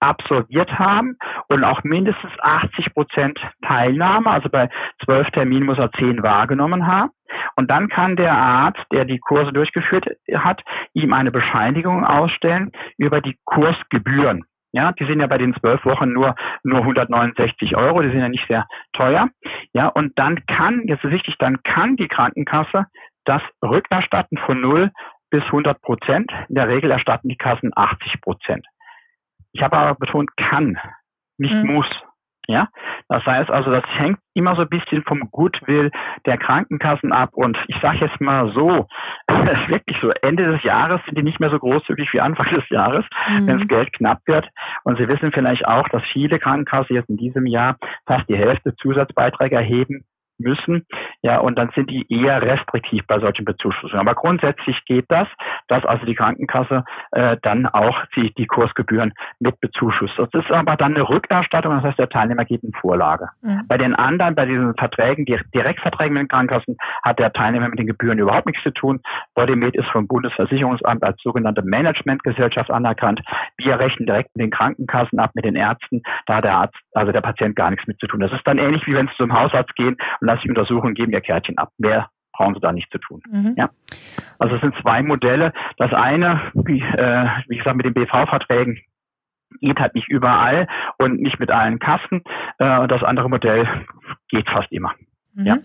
absolviert haben und auch mindestens 80 Prozent Teilnahme, also bei zwölf Terminen muss er zehn wahrgenommen haben. Und dann kann der Arzt, der die Kurse durchgeführt hat, ihm eine Bescheinigung ausstellen über die Kursgebühren. Ja, die sind ja bei den zwölf Wochen nur, nur 169 Euro, die sind ja nicht sehr teuer. Ja, und dann kann, jetzt ist wichtig, dann kann die Krankenkasse das rückerstatten von 0 bis 100 Prozent. In der Regel erstatten die Kassen 80 Prozent. Ich habe aber betont, kann, nicht mhm. muss. Ja, das heißt also, das hängt immer so ein bisschen vom Goodwill der Krankenkassen ab. Und ich sage jetzt mal so, wirklich so, Ende des Jahres sind die nicht mehr so großzügig wie Anfang des Jahres, mhm. wenn das Geld knapp wird. Und Sie wissen vielleicht auch, dass viele Krankenkassen jetzt in diesem Jahr fast die Hälfte Zusatzbeiträge erheben müssen. Ja, und dann sind die eher restriktiv bei solchen Bezuschussungen. Aber grundsätzlich geht das, dass also die Krankenkasse äh, dann auch die, die Kursgebühren mit bezuschusst. Das ist aber dann eine Rückerstattung, das heißt, der Teilnehmer geht in Vorlage. Mhm. Bei den anderen, bei diesen Verträgen, die Direktverträgen mit den Krankenkassen, hat der Teilnehmer mit den Gebühren überhaupt nichts zu tun. Bodymed ist vom Bundesversicherungsamt als sogenannte Managementgesellschaft anerkannt. Wir rechnen direkt mit den Krankenkassen ab, mit den Ärzten. Da der Arzt, also der Patient gar nichts mit zu tun. Das ist dann ähnlich wie wenn Sie zum Hausarzt gehen und lasse ich untersuchen, geben ihr Kärtchen ab. Mehr brauchen sie da nicht zu tun. Mhm. Ja. Also es sind zwei Modelle. Das eine, wie, äh, wie gesagt, mit den BV-Verträgen geht halt nicht überall und nicht mit allen Kassen. Äh, das andere Modell geht fast immer. Mhm. Ja.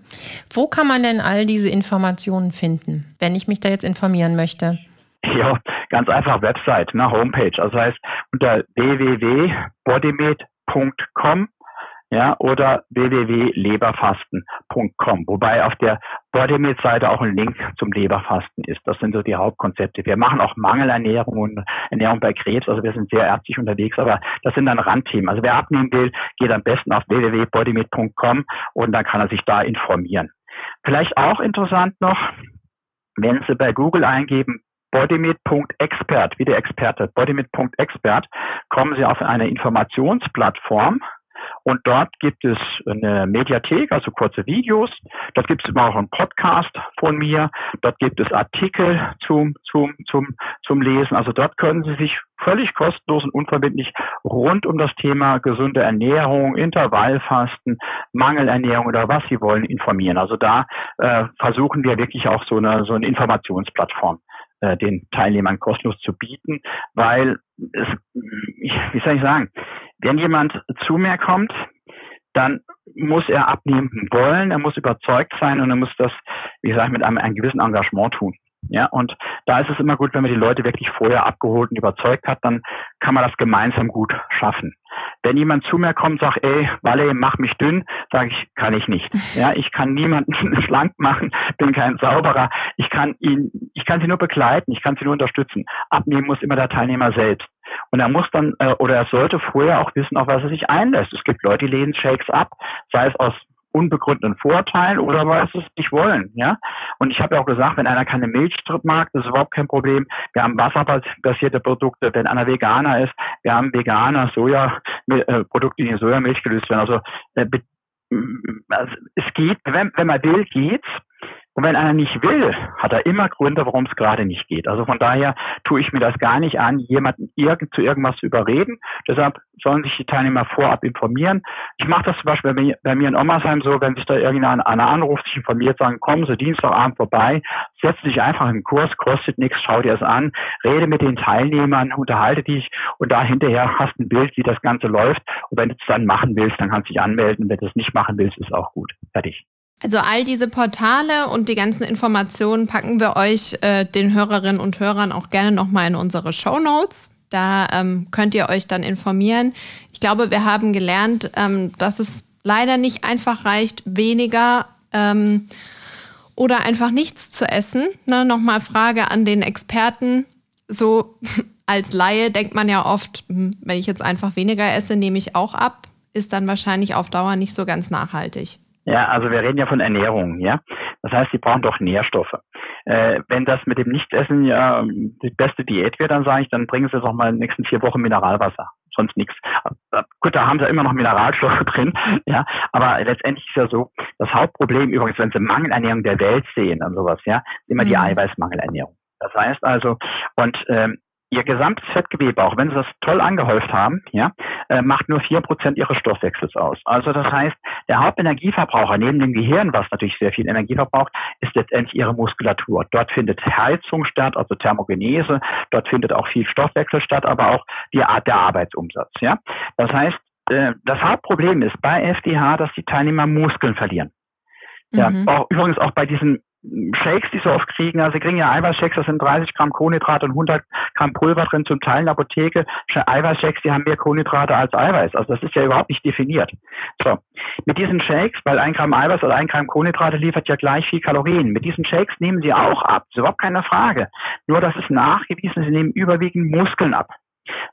Wo kann man denn all diese Informationen finden, wenn ich mich da jetzt informieren möchte? Ja, ganz einfach Website, ne, Homepage. Also das heißt unter www.bodymed.com ja, oder www.leberfasten.com, wobei auf der Bodymeat-Seite auch ein Link zum Leberfasten ist. Das sind so die Hauptkonzepte. Wir machen auch Mangelernährung und Ernährung bei Krebs, also wir sind sehr ärztlich unterwegs, aber das sind dann Randthemen. Also wer abnehmen will, geht am besten auf www.bodymeat.com und dann kann er sich da informieren. Vielleicht auch interessant noch, wenn Sie bei Google eingeben, bodymeat.expert, wie der Experte, bodymeat.expert, kommen Sie auf eine Informationsplattform, und dort gibt es eine Mediathek, also kurze Videos. Dort gibt es immer auch einen Podcast von mir. Dort gibt es Artikel zum, zum, zum, zum Lesen. Also dort können Sie sich völlig kostenlos und unverbindlich rund um das Thema gesunde Ernährung, Intervallfasten, Mangelernährung oder was Sie wollen informieren. Also da äh, versuchen wir wirklich auch so eine, so eine Informationsplattform äh, den Teilnehmern kostenlos zu bieten, weil es, wie soll ich sagen, wenn jemand zu mir kommt, dann muss er abnehmen wollen, er muss überzeugt sein und er muss das, wie gesagt, mit einem, einem gewissen Engagement tun. Ja, und da ist es immer gut, wenn man die Leute wirklich vorher abgeholt und überzeugt hat, dann kann man das gemeinsam gut schaffen. Wenn jemand zu mir kommt und sagt, ey, Walle, mach mich dünn, sage ich, kann ich nicht. Ja, ich kann niemanden schlank machen, bin kein Zauberer. Ich kann ihn, ich kann sie nur begleiten, ich kann sie nur unterstützen. Abnehmen muss immer der Teilnehmer selbst. Und er muss dann äh, oder er sollte vorher auch wissen, auf was er sich einlässt. Es gibt Leute, die lehnen Shakes ab, sei es aus unbegründeten Vorteilen oder weil es nicht wollen, ja. Und ich habe ja auch gesagt, wenn einer keine Milch mag, das ist überhaupt kein Problem. Wir haben wasserbasierte Produkte. Wenn einer Veganer ist, wir haben veganer Soja-Produkte, äh, die in Sojamilch gelöst werden. Also, äh, also es geht, wenn, wenn man will, geht's. Und wenn einer nicht will, hat er immer Gründe, warum es gerade nicht geht. Also von daher tue ich mir das gar nicht an, jemanden irgend, zu irgendwas zu überreden. Deshalb sollen sich die Teilnehmer vorab informieren. Ich mache das zum Beispiel bei mir, bei mir in Ommersheim so, wenn sich da irgendeiner anruft, sich informiert, sagen, kommen Sie Dienstagabend vorbei, setz dich einfach in den Kurs, kostet nichts, schau dir es an, rede mit den Teilnehmern, unterhalte dich und da hinterher hast ein Bild, wie das Ganze läuft. Und wenn du es dann machen willst, dann kannst du dich anmelden. Wenn du es nicht machen willst, ist auch gut. Fertig. Also all diese Portale und die ganzen Informationen packen wir euch, äh, den Hörerinnen und Hörern, auch gerne nochmal in unsere Show Notes. Da ähm, könnt ihr euch dann informieren. Ich glaube, wir haben gelernt, ähm, dass es leider nicht einfach reicht, weniger ähm, oder einfach nichts zu essen. Ne, Nochmal Frage an den Experten. So als Laie denkt man ja oft, hm, wenn ich jetzt einfach weniger esse, nehme ich auch ab. Ist dann wahrscheinlich auf Dauer nicht so ganz nachhaltig. Ja, also wir reden ja von Ernährung, ja. Das heißt, sie brauchen doch Nährstoffe. Äh, wenn das mit dem Nichtessen ja die beste Diät wird, dann sage ich, dann bringen Sie doch mal in den nächsten vier Wochen Mineralwasser. Sonst nichts. Äh, gut, da haben sie immer noch Mineralstoffe drin, ja. Aber letztendlich ist ja so, das Hauptproblem übrigens, wenn Sie Mangelernährung der Welt sehen und sowas, ja, immer mhm. die Eiweißmangelernährung. Das heißt also, und ähm, Ihr gesamtes Fettgewebe, auch wenn Sie das toll angehäuft haben, ja, äh, macht nur vier Prozent Ihres Stoffwechsels aus. Also das heißt, der Hauptenergieverbraucher neben dem Gehirn, was natürlich sehr viel Energie verbraucht, ist letztendlich Ihre Muskulatur. Dort findet Heizung statt, also Thermogenese. Dort findet auch viel Stoffwechsel statt, aber auch die Art der Arbeitsumsatz. Ja, das heißt, äh, das Hauptproblem ist bei FDH, dass die Teilnehmer Muskeln verlieren. Ja, mhm. auch, übrigens auch bei diesen Shakes, die sie oft kriegen, also sie kriegen ja Eiweißshakes, da sind 30 Gramm Kohlenhydrate und 100 Gramm Pulver drin, zum Teil in der Apotheke. Eiweißshakes, die haben mehr Kohlenhydrate als Eiweiß. Also das ist ja überhaupt nicht definiert. So, mit diesen Shakes, weil ein Gramm Eiweiß oder ein Gramm Kohlenhydrate liefert ja gleich viel Kalorien. Mit diesen Shakes nehmen sie auch ab, das ist überhaupt keine Frage. Nur das ist nachgewiesen, sie nehmen überwiegend Muskeln ab.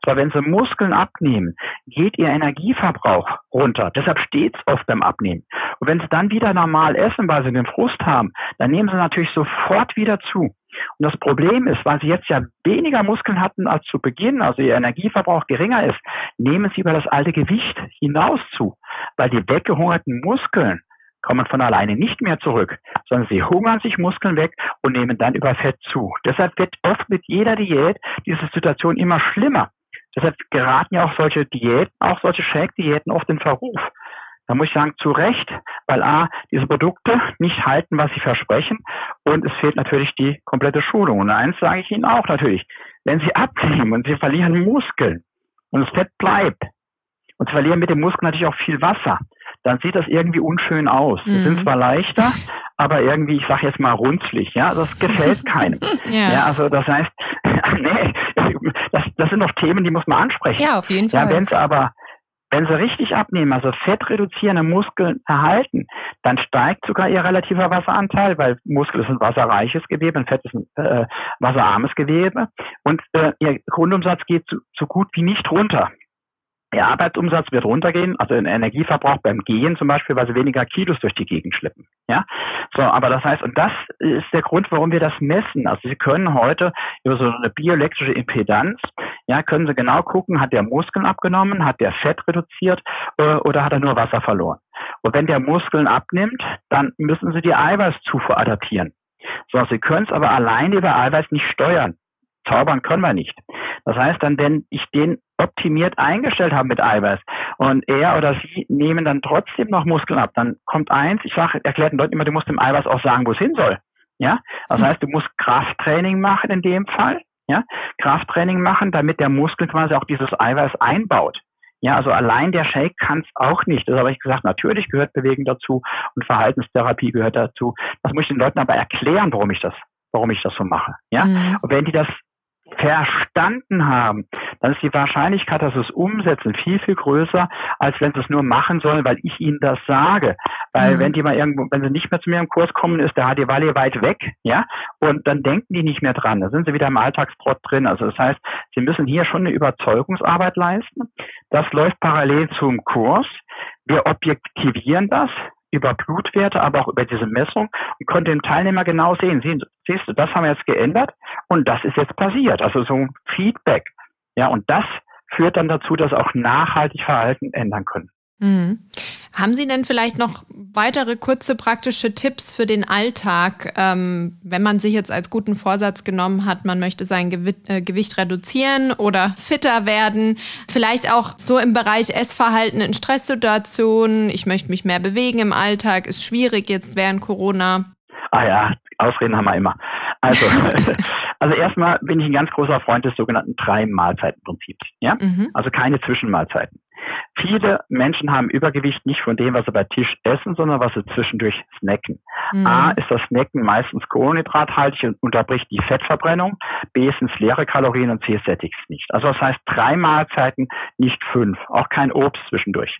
Zwar, wenn Sie Muskeln abnehmen, geht Ihr Energieverbrauch runter. Deshalb steht es oft beim Abnehmen. Und wenn Sie dann wieder normal essen, weil Sie den Frust haben, dann nehmen Sie natürlich sofort wieder zu. Und das Problem ist, weil Sie jetzt ja weniger Muskeln hatten als zu Beginn, also Ihr Energieverbrauch geringer ist, nehmen Sie über das alte Gewicht hinaus zu, weil die weggehungerten Muskeln kommen von alleine nicht mehr zurück, sondern sie hungern sich Muskeln weg und nehmen dann über Fett zu. Deshalb wird oft mit jeder Diät diese Situation immer schlimmer. Deshalb geraten ja auch solche Diäten, auch solche Shake-Diäten oft in Verruf. Da muss ich sagen, zu Recht, weil A, diese Produkte nicht halten, was sie versprechen und es fehlt natürlich die komplette Schulung. Und eins sage ich Ihnen auch natürlich, wenn Sie abnehmen und Sie verlieren Muskeln und das Fett bleibt und Sie verlieren mit dem Muskel natürlich auch viel Wasser, dann sieht das irgendwie unschön aus. Mhm. sind zwar leichter, aber irgendwie, ich sage jetzt mal runzlig, ja, das gefällt keinem. ja. ja. also das heißt, nee, das, das sind doch Themen, die muss man ansprechen. Ja, auf jeden Fall. Ja, wenn es aber wenn sie richtig abnehmen, also fettreduzierende Muskeln erhalten, dann steigt sogar ihr relativer Wasseranteil, weil Muskel ist ein wasserreiches Gewebe, ein Fett ist ein äh, wasserarmes Gewebe und äh, ihr Grundumsatz geht so, so gut wie nicht runter. Der Arbeitsumsatz wird runtergehen, also der Energieverbrauch beim Gehen zum Beispiel, weil sie weniger Kilos durch die Gegend schleppen. Ja, so, aber das heißt, und das ist der Grund, warum wir das messen. Also Sie können heute über so eine bioelektrische Impedanz, ja, können Sie genau gucken, hat der Muskeln abgenommen, hat der Fett reduziert äh, oder hat er nur Wasser verloren. Und wenn der Muskeln abnimmt, dann müssen Sie die Eiweißzufuhr adaptieren. So, Sie können es aber alleine über Eiweiß nicht steuern. Zaubern können wir nicht. Das heißt dann, wenn ich den optimiert eingestellt habe mit Eiweiß und er oder sie nehmen dann trotzdem noch Muskeln ab, dann kommt eins, ich sage, erklärt den Leuten immer, du musst dem Eiweiß auch sagen, wo es hin soll. Ja, das heißt, du musst Krafttraining machen in dem Fall. Ja, Krafttraining machen, damit der Muskel quasi auch dieses Eiweiß einbaut. Ja, also allein der Shake kann es auch nicht. Das habe ich gesagt, natürlich gehört Bewegung dazu und Verhaltenstherapie gehört dazu. Das muss ich den Leuten aber erklären, warum ich das, warum ich das so mache. Ja, mhm. und wenn die das verstanden haben, dann ist die Wahrscheinlichkeit, dass sie es umsetzen, viel, viel größer, als wenn sie es nur machen sollen, weil ich ihnen das sage. Weil mhm. wenn die mal irgendwo, wenn sie nicht mehr zu mir im Kurs kommen, ist der HDWalle weit weg, ja, und dann denken die nicht mehr dran. Da sind sie wieder im Alltagstrott drin. Also das heißt, sie müssen hier schon eine Überzeugungsarbeit leisten. Das läuft parallel zum Kurs. Wir objektivieren das über Blutwerte, aber auch über diese Messung und konnte den Teilnehmer genau sehen. Sehen, siehst du, das haben wir jetzt geändert und das ist jetzt passiert. Also so ein Feedback. Ja, und das führt dann dazu, dass auch nachhaltig Verhalten ändern können. Mhm. Haben Sie denn vielleicht noch weitere kurze praktische Tipps für den Alltag, ähm, wenn man sich jetzt als guten Vorsatz genommen hat, man möchte sein Gewi äh, Gewicht reduzieren oder fitter werden? Vielleicht auch so im Bereich Essverhalten in Stresssituationen. Ich möchte mich mehr bewegen im Alltag, ist schwierig jetzt während Corona. Ah ja, Ausreden haben wir immer. Also, also erstmal bin ich ein ganz großer Freund des sogenannten Drei-Mahlzeiten-Prinzips. Ja? Mhm. Also keine Zwischenmahlzeiten. Viele Menschen haben Übergewicht nicht von dem, was sie bei Tisch essen, sondern was sie zwischendurch snacken. Mhm. A ist das Snacken meistens kohlenhydrathaltig und unterbricht die Fettverbrennung. B sind es leere Kalorien und C sättigt es nicht. Also das heißt drei Mahlzeiten, nicht fünf. Auch kein Obst zwischendurch.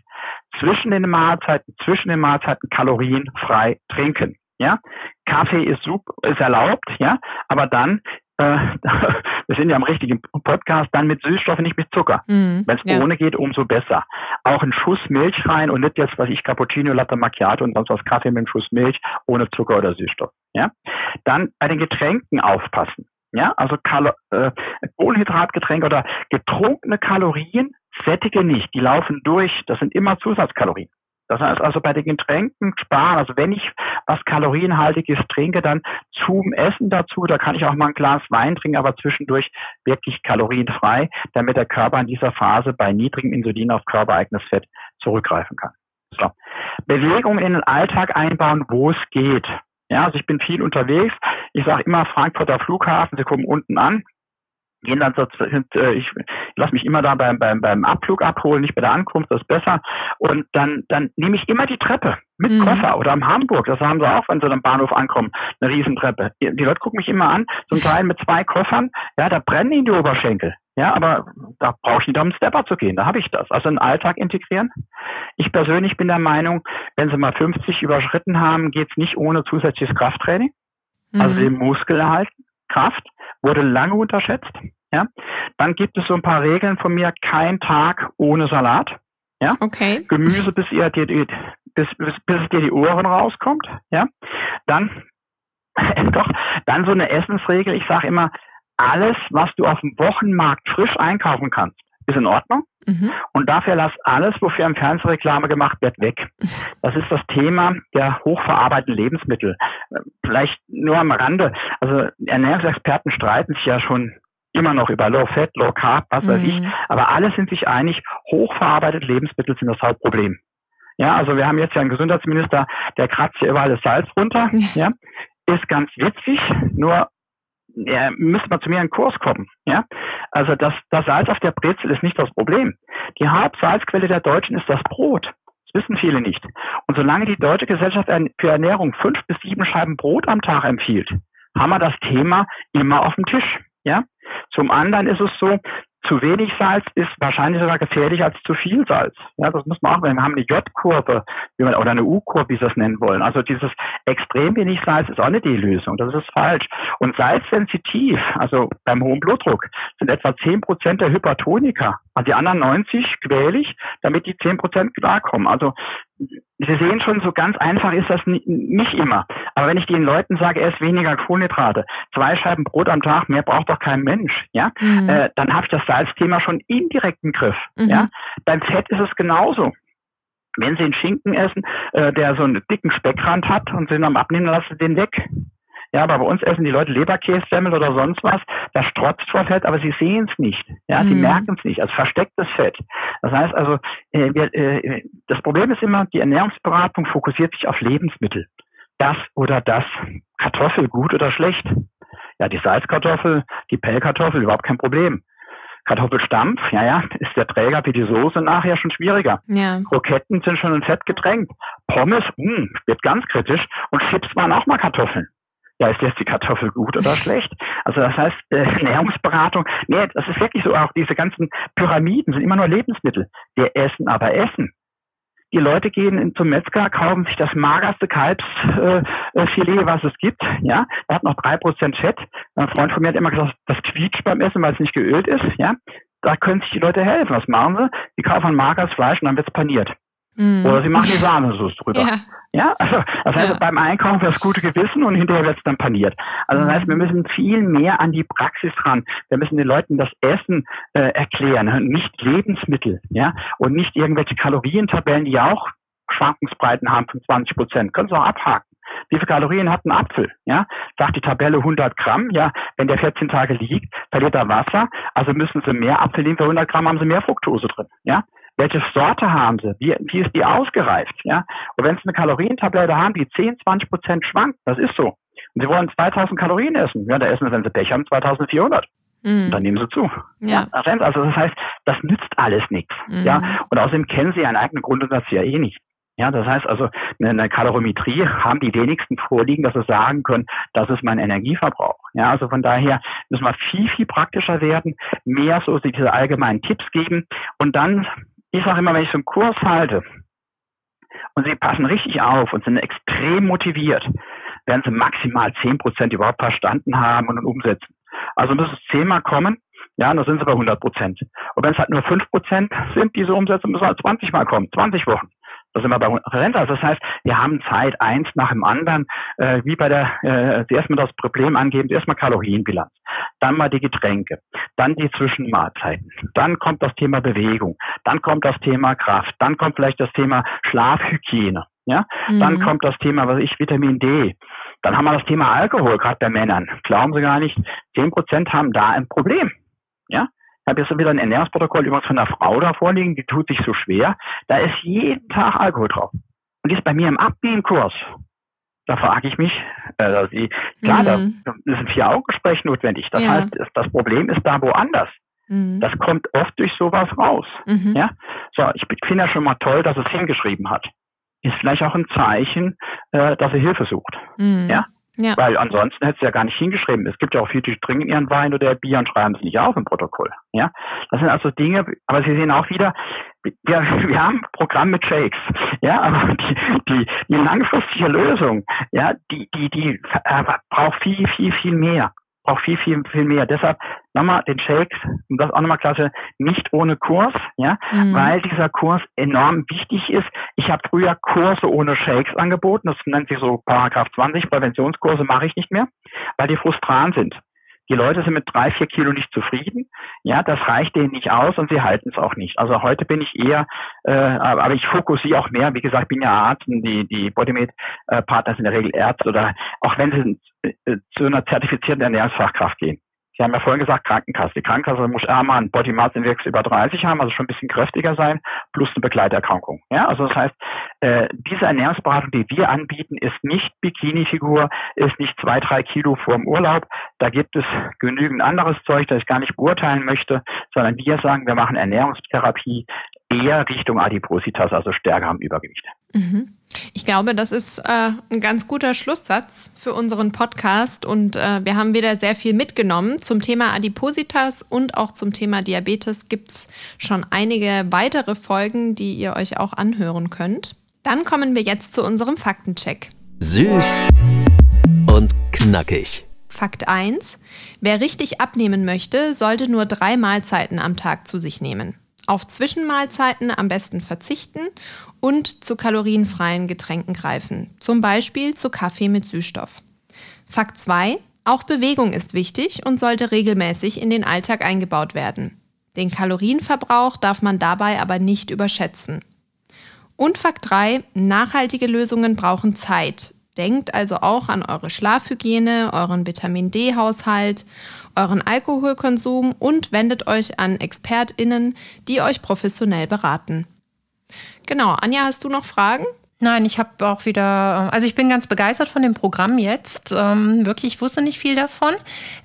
Zwischen den Mahlzeiten, zwischen den Mahlzeiten kalorienfrei trinken. Ja, Kaffee ist super, ist erlaubt, ja, aber dann äh, wir sind ja am richtigen Podcast, dann mit Süßstoffen, nicht mit Zucker. Mhm, Wenn es ja. ohne geht, umso besser. Auch ein Schuss Milch rein und nicht jetzt, was ich, Cappuccino, Latte Macchiato und sonst was Kaffee mit einem Schuss Milch ohne Zucker oder Süßstoff. Ja? Dann bei den Getränken aufpassen. Ja, also Kalo äh, Kohlenhydratgetränke oder getrunkene Kalorien sättige nicht. Die laufen durch. Das sind immer Zusatzkalorien. Das heißt also bei den Getränken sparen. Also wenn ich was kalorienhaltiges trinke, dann zum Essen dazu. Da kann ich auch mal ein Glas Wein trinken, aber zwischendurch wirklich kalorienfrei, damit der Körper in dieser Phase bei niedrigem Insulin auf körpereigenes Fett zurückgreifen kann. So. Bewegung in den Alltag einbauen, wo es geht. Ja, also ich bin viel unterwegs. Ich sage immer Frankfurter Flughafen, Sie kommen unten an, gehen dann so, äh, ich lasse mich immer da beim, beim, beim Abflug abholen, nicht bei der Ankunft, das ist besser. Und dann, dann nehme ich immer die Treppe mit mhm. Koffer oder am Hamburg, das haben sie auch, wenn sie am Bahnhof ankommen, eine Riesentreppe. Die Leute gucken mich immer an, zum Teil mit zwei Koffern, ja, da brennen ihnen die Oberschenkel. Ja, aber da brauche ich nicht um Stepper zu gehen, da habe ich das. Also in den Alltag integrieren. Ich persönlich bin der Meinung, wenn sie mal 50 überschritten haben, geht's nicht ohne zusätzliches Krafttraining. Also mhm. den Muskel erhalten. Kraft wurde lange unterschätzt. Ja, dann gibt es so ein paar Regeln von mir: kein Tag ohne Salat. Ja, okay. Gemüse, bis ihr dir die, bis, bis, bis es dir die Ohren rauskommt. Ja, dann doch dann so eine Essensregel. Ich sage immer: alles, was du auf dem Wochenmarkt frisch einkaufen kannst, ist in Ordnung. Mhm. Und dafür lass alles, wofür im Fernsehreklame gemacht wird, weg. Das ist das Thema der hochverarbeiteten Lebensmittel. Vielleicht nur am Rande. Also Ernährungsexperten streiten sich ja schon immer noch über Low Fat, Low Carb, was weiß ich. Mhm. Aber alle sind sich einig, hochverarbeitete Lebensmittel sind das Hauptproblem. Ja, also wir haben jetzt ja einen Gesundheitsminister, der kratzt hier überall das Salz runter. Ja, ist ganz witzig, nur ja, müsste man zu mir in Kurs kommen. Ja? Also das, das Salz auf der Brezel ist nicht das Problem. Die Hauptsalzquelle der Deutschen ist das Brot. Das wissen viele nicht. Und solange die Deutsche Gesellschaft für Ernährung fünf bis sieben Scheiben Brot am Tag empfiehlt, haben wir das Thema immer auf dem Tisch. Ja? Zum anderen ist es so, zu wenig Salz ist wahrscheinlich sogar gefährlicher als zu viel Salz. Ja, das muss man auch, wir haben eine J-Kurve oder eine U-Kurve, wie Sie es nennen wollen. Also dieses extrem wenig Salz ist auch nicht die Lösung. Das ist falsch. Und salzsensitiv, also beim hohen Blutdruck, sind etwa 10 Prozent der Hypertoniker. Also die anderen 90 quäle ich, damit die 10 Prozent klarkommen. Also Sie sehen schon, so ganz einfach ist das nicht immer. Aber wenn ich den Leuten sage, ess weniger Kohlenhydrate, zwei Scheiben Brot am Tag, mehr braucht doch kein Mensch, ja, mhm. äh, dann habe ich das Salzthema schon indirekt im Griff. Mhm. Ja, beim Fett ist es genauso. Wenn Sie einen Schinken essen, äh, der so einen dicken Speckrand hat und Sie ihn am Abnehmen lassen, den weg. Ja, aber bei uns essen die Leute Leberkässemmel oder sonst was. Da strotzt vor Fett, aber sie sehen es nicht. Ja, mhm. sie merken es nicht. Also verstecktes Fett. Das heißt also, äh, wir, äh, das Problem ist immer, die Ernährungsberatung fokussiert sich auf Lebensmittel. Das oder das. Kartoffel gut oder schlecht. Ja, die Salzkartoffel, die Pellkartoffel, überhaupt kein Problem. Kartoffelstampf, ja, ja, ist der Träger für die Soße nachher schon schwieriger. Ja. Kroketten sind schon in Fett getränkt. Pommes, mh, hm, wird ganz kritisch. Und Chips waren auch mal Kartoffeln ja, ist jetzt die Kartoffel gut oder schlecht? Also das heißt, äh, Ernährungsberatung, nee, das ist wirklich so, auch diese ganzen Pyramiden sind immer nur Lebensmittel. Wir essen aber Essen. Die Leute gehen zum Metzger, kaufen sich das magerste Kalbsfilet, äh, was es gibt. Ja, da hat noch drei Prozent Fett. Ein Freund von mir hat immer gesagt, das quietscht beim Essen, weil es nicht geölt ist. Ja, da können sich die Leute helfen. Was machen sie? Die kaufen ein mageres Fleisch und dann wird's paniert. Mm. Oder sie machen die Sahnesoße drüber. Ja. ja, also das heißt, ja. beim Einkaufen das gute Gewissen und hinterher wird es dann paniert. Also das heißt, wir müssen viel mehr an die Praxis ran. Wir müssen den Leuten das Essen äh, erklären, nicht Lebensmittel, ja, und nicht irgendwelche Kalorientabellen, die ja auch Schwankungsbreiten haben von 20 Prozent. Können Sie auch abhaken. Wie viele Kalorien hat ein Apfel? Ja, sagt die Tabelle 100 Gramm. Ja, wenn der 14 Tage liegt, verliert er Wasser. Also müssen Sie mehr Apfel nehmen. Für 100 Gramm haben Sie mehr Fructose drin. Ja, welche Sorte haben sie? Wie, wie ist die ausgereift? Ja? Und wenn sie eine Kalorientablette haben, die 10, 20 Prozent schwankt, das ist so. Und sie wollen 2000 Kalorien essen, ja, da essen sie, wenn sie Pech haben, 2400. Mhm. Dann nehmen sie zu. Ja. Also das heißt, das nützt alles nichts. Mhm. Ja. Und außerdem kennen sie ihren eigenen Grundumsatz ja eh nicht. Ja, das heißt also, eine Kalorimetrie haben die wenigsten vorliegen, dass sie sagen können, das ist mein Energieverbrauch. Ja, also von daher müssen wir viel, viel praktischer werden, mehr so diese allgemeinen Tipps geben und dann ich sage immer, wenn ich so einen Kurs halte und Sie passen richtig auf und sind extrem motiviert, werden Sie maximal zehn Prozent überhaupt verstanden haben und umsetzen. Also müssen es zehnmal kommen, ja, dann sind Sie bei 100 Prozent. Und wenn es halt nur fünf Prozent sind, diese Umsätze, müssen halt 20 Mal kommen, 20 Wochen. Das sind wir bei Rente. Also das heißt, wir haben Zeit, eins nach dem anderen, äh, wie bei der, äh, erstmal das Problem angeben, erstmal Kalorienbilanz, dann mal die Getränke, dann die Zwischenmahlzeiten, dann kommt das Thema Bewegung, dann kommt das Thema Kraft, dann kommt vielleicht das Thema Schlafhygiene, ja, mhm. dann kommt das Thema, was ich, Vitamin D, dann haben wir das Thema Alkohol, gerade bei Männern. Glauben Sie gar nicht, zehn Prozent haben da ein Problem, ja. Ich habe jetzt wieder ein Ernährungsprotokoll übrigens von einer Frau da vorliegen, die tut sich so schwer. Da ist jeden Tag Alkohol drauf. Und die ist bei mir im Abnehmkurs. Da frage ich mich, äh, sie, klar, mhm. da ist ein Vier-Augen-Gespräch notwendig. Das ja. heißt, das Problem ist da woanders. Mhm. Das kommt oft durch sowas raus. Mhm. Ja? So, ich finde ja schon mal toll, dass es hingeschrieben hat. Ist vielleicht auch ein Zeichen, äh, dass er Hilfe sucht. Mhm. Ja? Ja. Weil ansonsten hätte es ja gar nicht hingeschrieben. Es gibt ja auch viele, die trinken ihren Wein oder Bier und schreiben es nicht auf im Protokoll. Ja, das sind also Dinge, aber Sie sehen auch wieder, wir, wir haben ein Programm mit Shakes. Ja, aber die, die, die langfristige Lösung, ja, die, die, die äh, braucht viel, viel, viel mehr braucht viel, viel, viel mehr. Deshalb nochmal den Shakes, und das auch nochmal klasse, nicht ohne Kurs, ja, mhm. weil dieser Kurs enorm wichtig ist. Ich habe früher Kurse ohne Shakes angeboten, das nennt sich so Paragraph 20, Präventionskurse mache ich nicht mehr, weil die frustrant sind. Die Leute sind mit drei, vier Kilo nicht zufrieden. Ja, das reicht denen nicht aus und sie halten es auch nicht. Also heute bin ich eher, äh, aber ich fokussiere auch mehr. Wie gesagt, bin ja Arzt und die, die Bodymate-Partner sind in der Regel Ärzte oder auch wenn sie äh, zu einer zertifizierten Ernährungsfachkraft gehen. Sie haben ja vorhin gesagt, Krankenkasse. Die Krankenkasse muss einmal einen Body Mass Index über 30 haben, also schon ein bisschen kräftiger sein, plus eine Begleiterkrankung. Ja, also das heißt, äh, diese Ernährungsberatung, die wir anbieten, ist nicht Bikini-Figur, ist nicht zwei, drei Kilo vor dem Urlaub. Da gibt es genügend anderes Zeug, das ich gar nicht beurteilen möchte, sondern wir sagen, wir machen Ernährungstherapie eher Richtung Adipositas, also stärker am Übergewicht. Mhm. Ich glaube, das ist äh, ein ganz guter Schlusssatz für unseren Podcast und äh, wir haben wieder sehr viel mitgenommen. Zum Thema Adipositas und auch zum Thema Diabetes gibt es schon einige weitere Folgen, die ihr euch auch anhören könnt. Dann kommen wir jetzt zu unserem Faktencheck. Süß und knackig. Fakt 1. Wer richtig abnehmen möchte, sollte nur drei Mahlzeiten am Tag zu sich nehmen. Auf Zwischenmahlzeiten am besten verzichten und zu kalorienfreien Getränken greifen, zum Beispiel zu Kaffee mit Süßstoff. Fakt 2. Auch Bewegung ist wichtig und sollte regelmäßig in den Alltag eingebaut werden. Den Kalorienverbrauch darf man dabei aber nicht überschätzen. Und Fakt 3. Nachhaltige Lösungen brauchen Zeit. Denkt also auch an eure Schlafhygiene, euren Vitamin D-Haushalt euren Alkoholkonsum und wendet euch an ExpertInnen, die euch professionell beraten. Genau, Anja, hast du noch Fragen? Nein, ich habe auch wieder, also ich bin ganz begeistert von dem Programm jetzt. Ähm, wirklich, ich wusste nicht viel davon.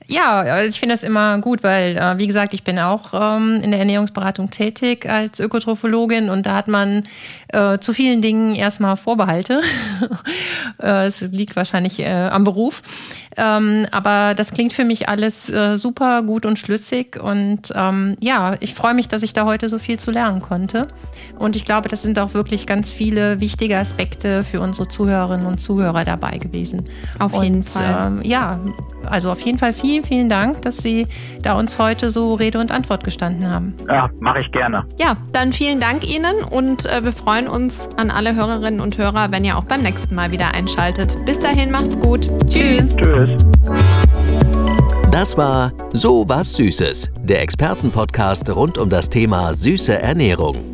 Ja, also ich finde das immer gut, weil, äh, wie gesagt, ich bin auch ähm, in der Ernährungsberatung tätig als Ökotrophologin und da hat man äh, zu vielen Dingen erstmal Vorbehalte. äh, es liegt wahrscheinlich äh, am Beruf. Ähm, aber das klingt für mich alles äh, super gut und schlüssig. Und ähm, ja, ich freue mich, dass ich da heute so viel zu lernen konnte. Und ich glaube, das sind auch wirklich ganz viele wichtige Aspekte für unsere Zuhörerinnen und Zuhörer dabei gewesen. Auf jeden Fall. Ähm, ja, also auf jeden Fall vielen, vielen Dank, dass Sie da uns heute so Rede und Antwort gestanden haben. Ja, mache ich gerne. Ja, dann vielen Dank Ihnen und äh, wir freuen uns an alle Hörerinnen und Hörer, wenn ihr auch beim nächsten Mal wieder einschaltet. Bis dahin, macht's gut. Tschüss. Tschüss. Das war So was Süßes, der Expertenpodcast rund um das Thema süße Ernährung.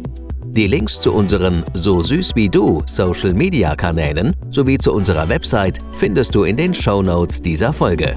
Die Links zu unseren So süß wie du Social Media Kanälen sowie zu unserer Website findest du in den Show Notes dieser Folge.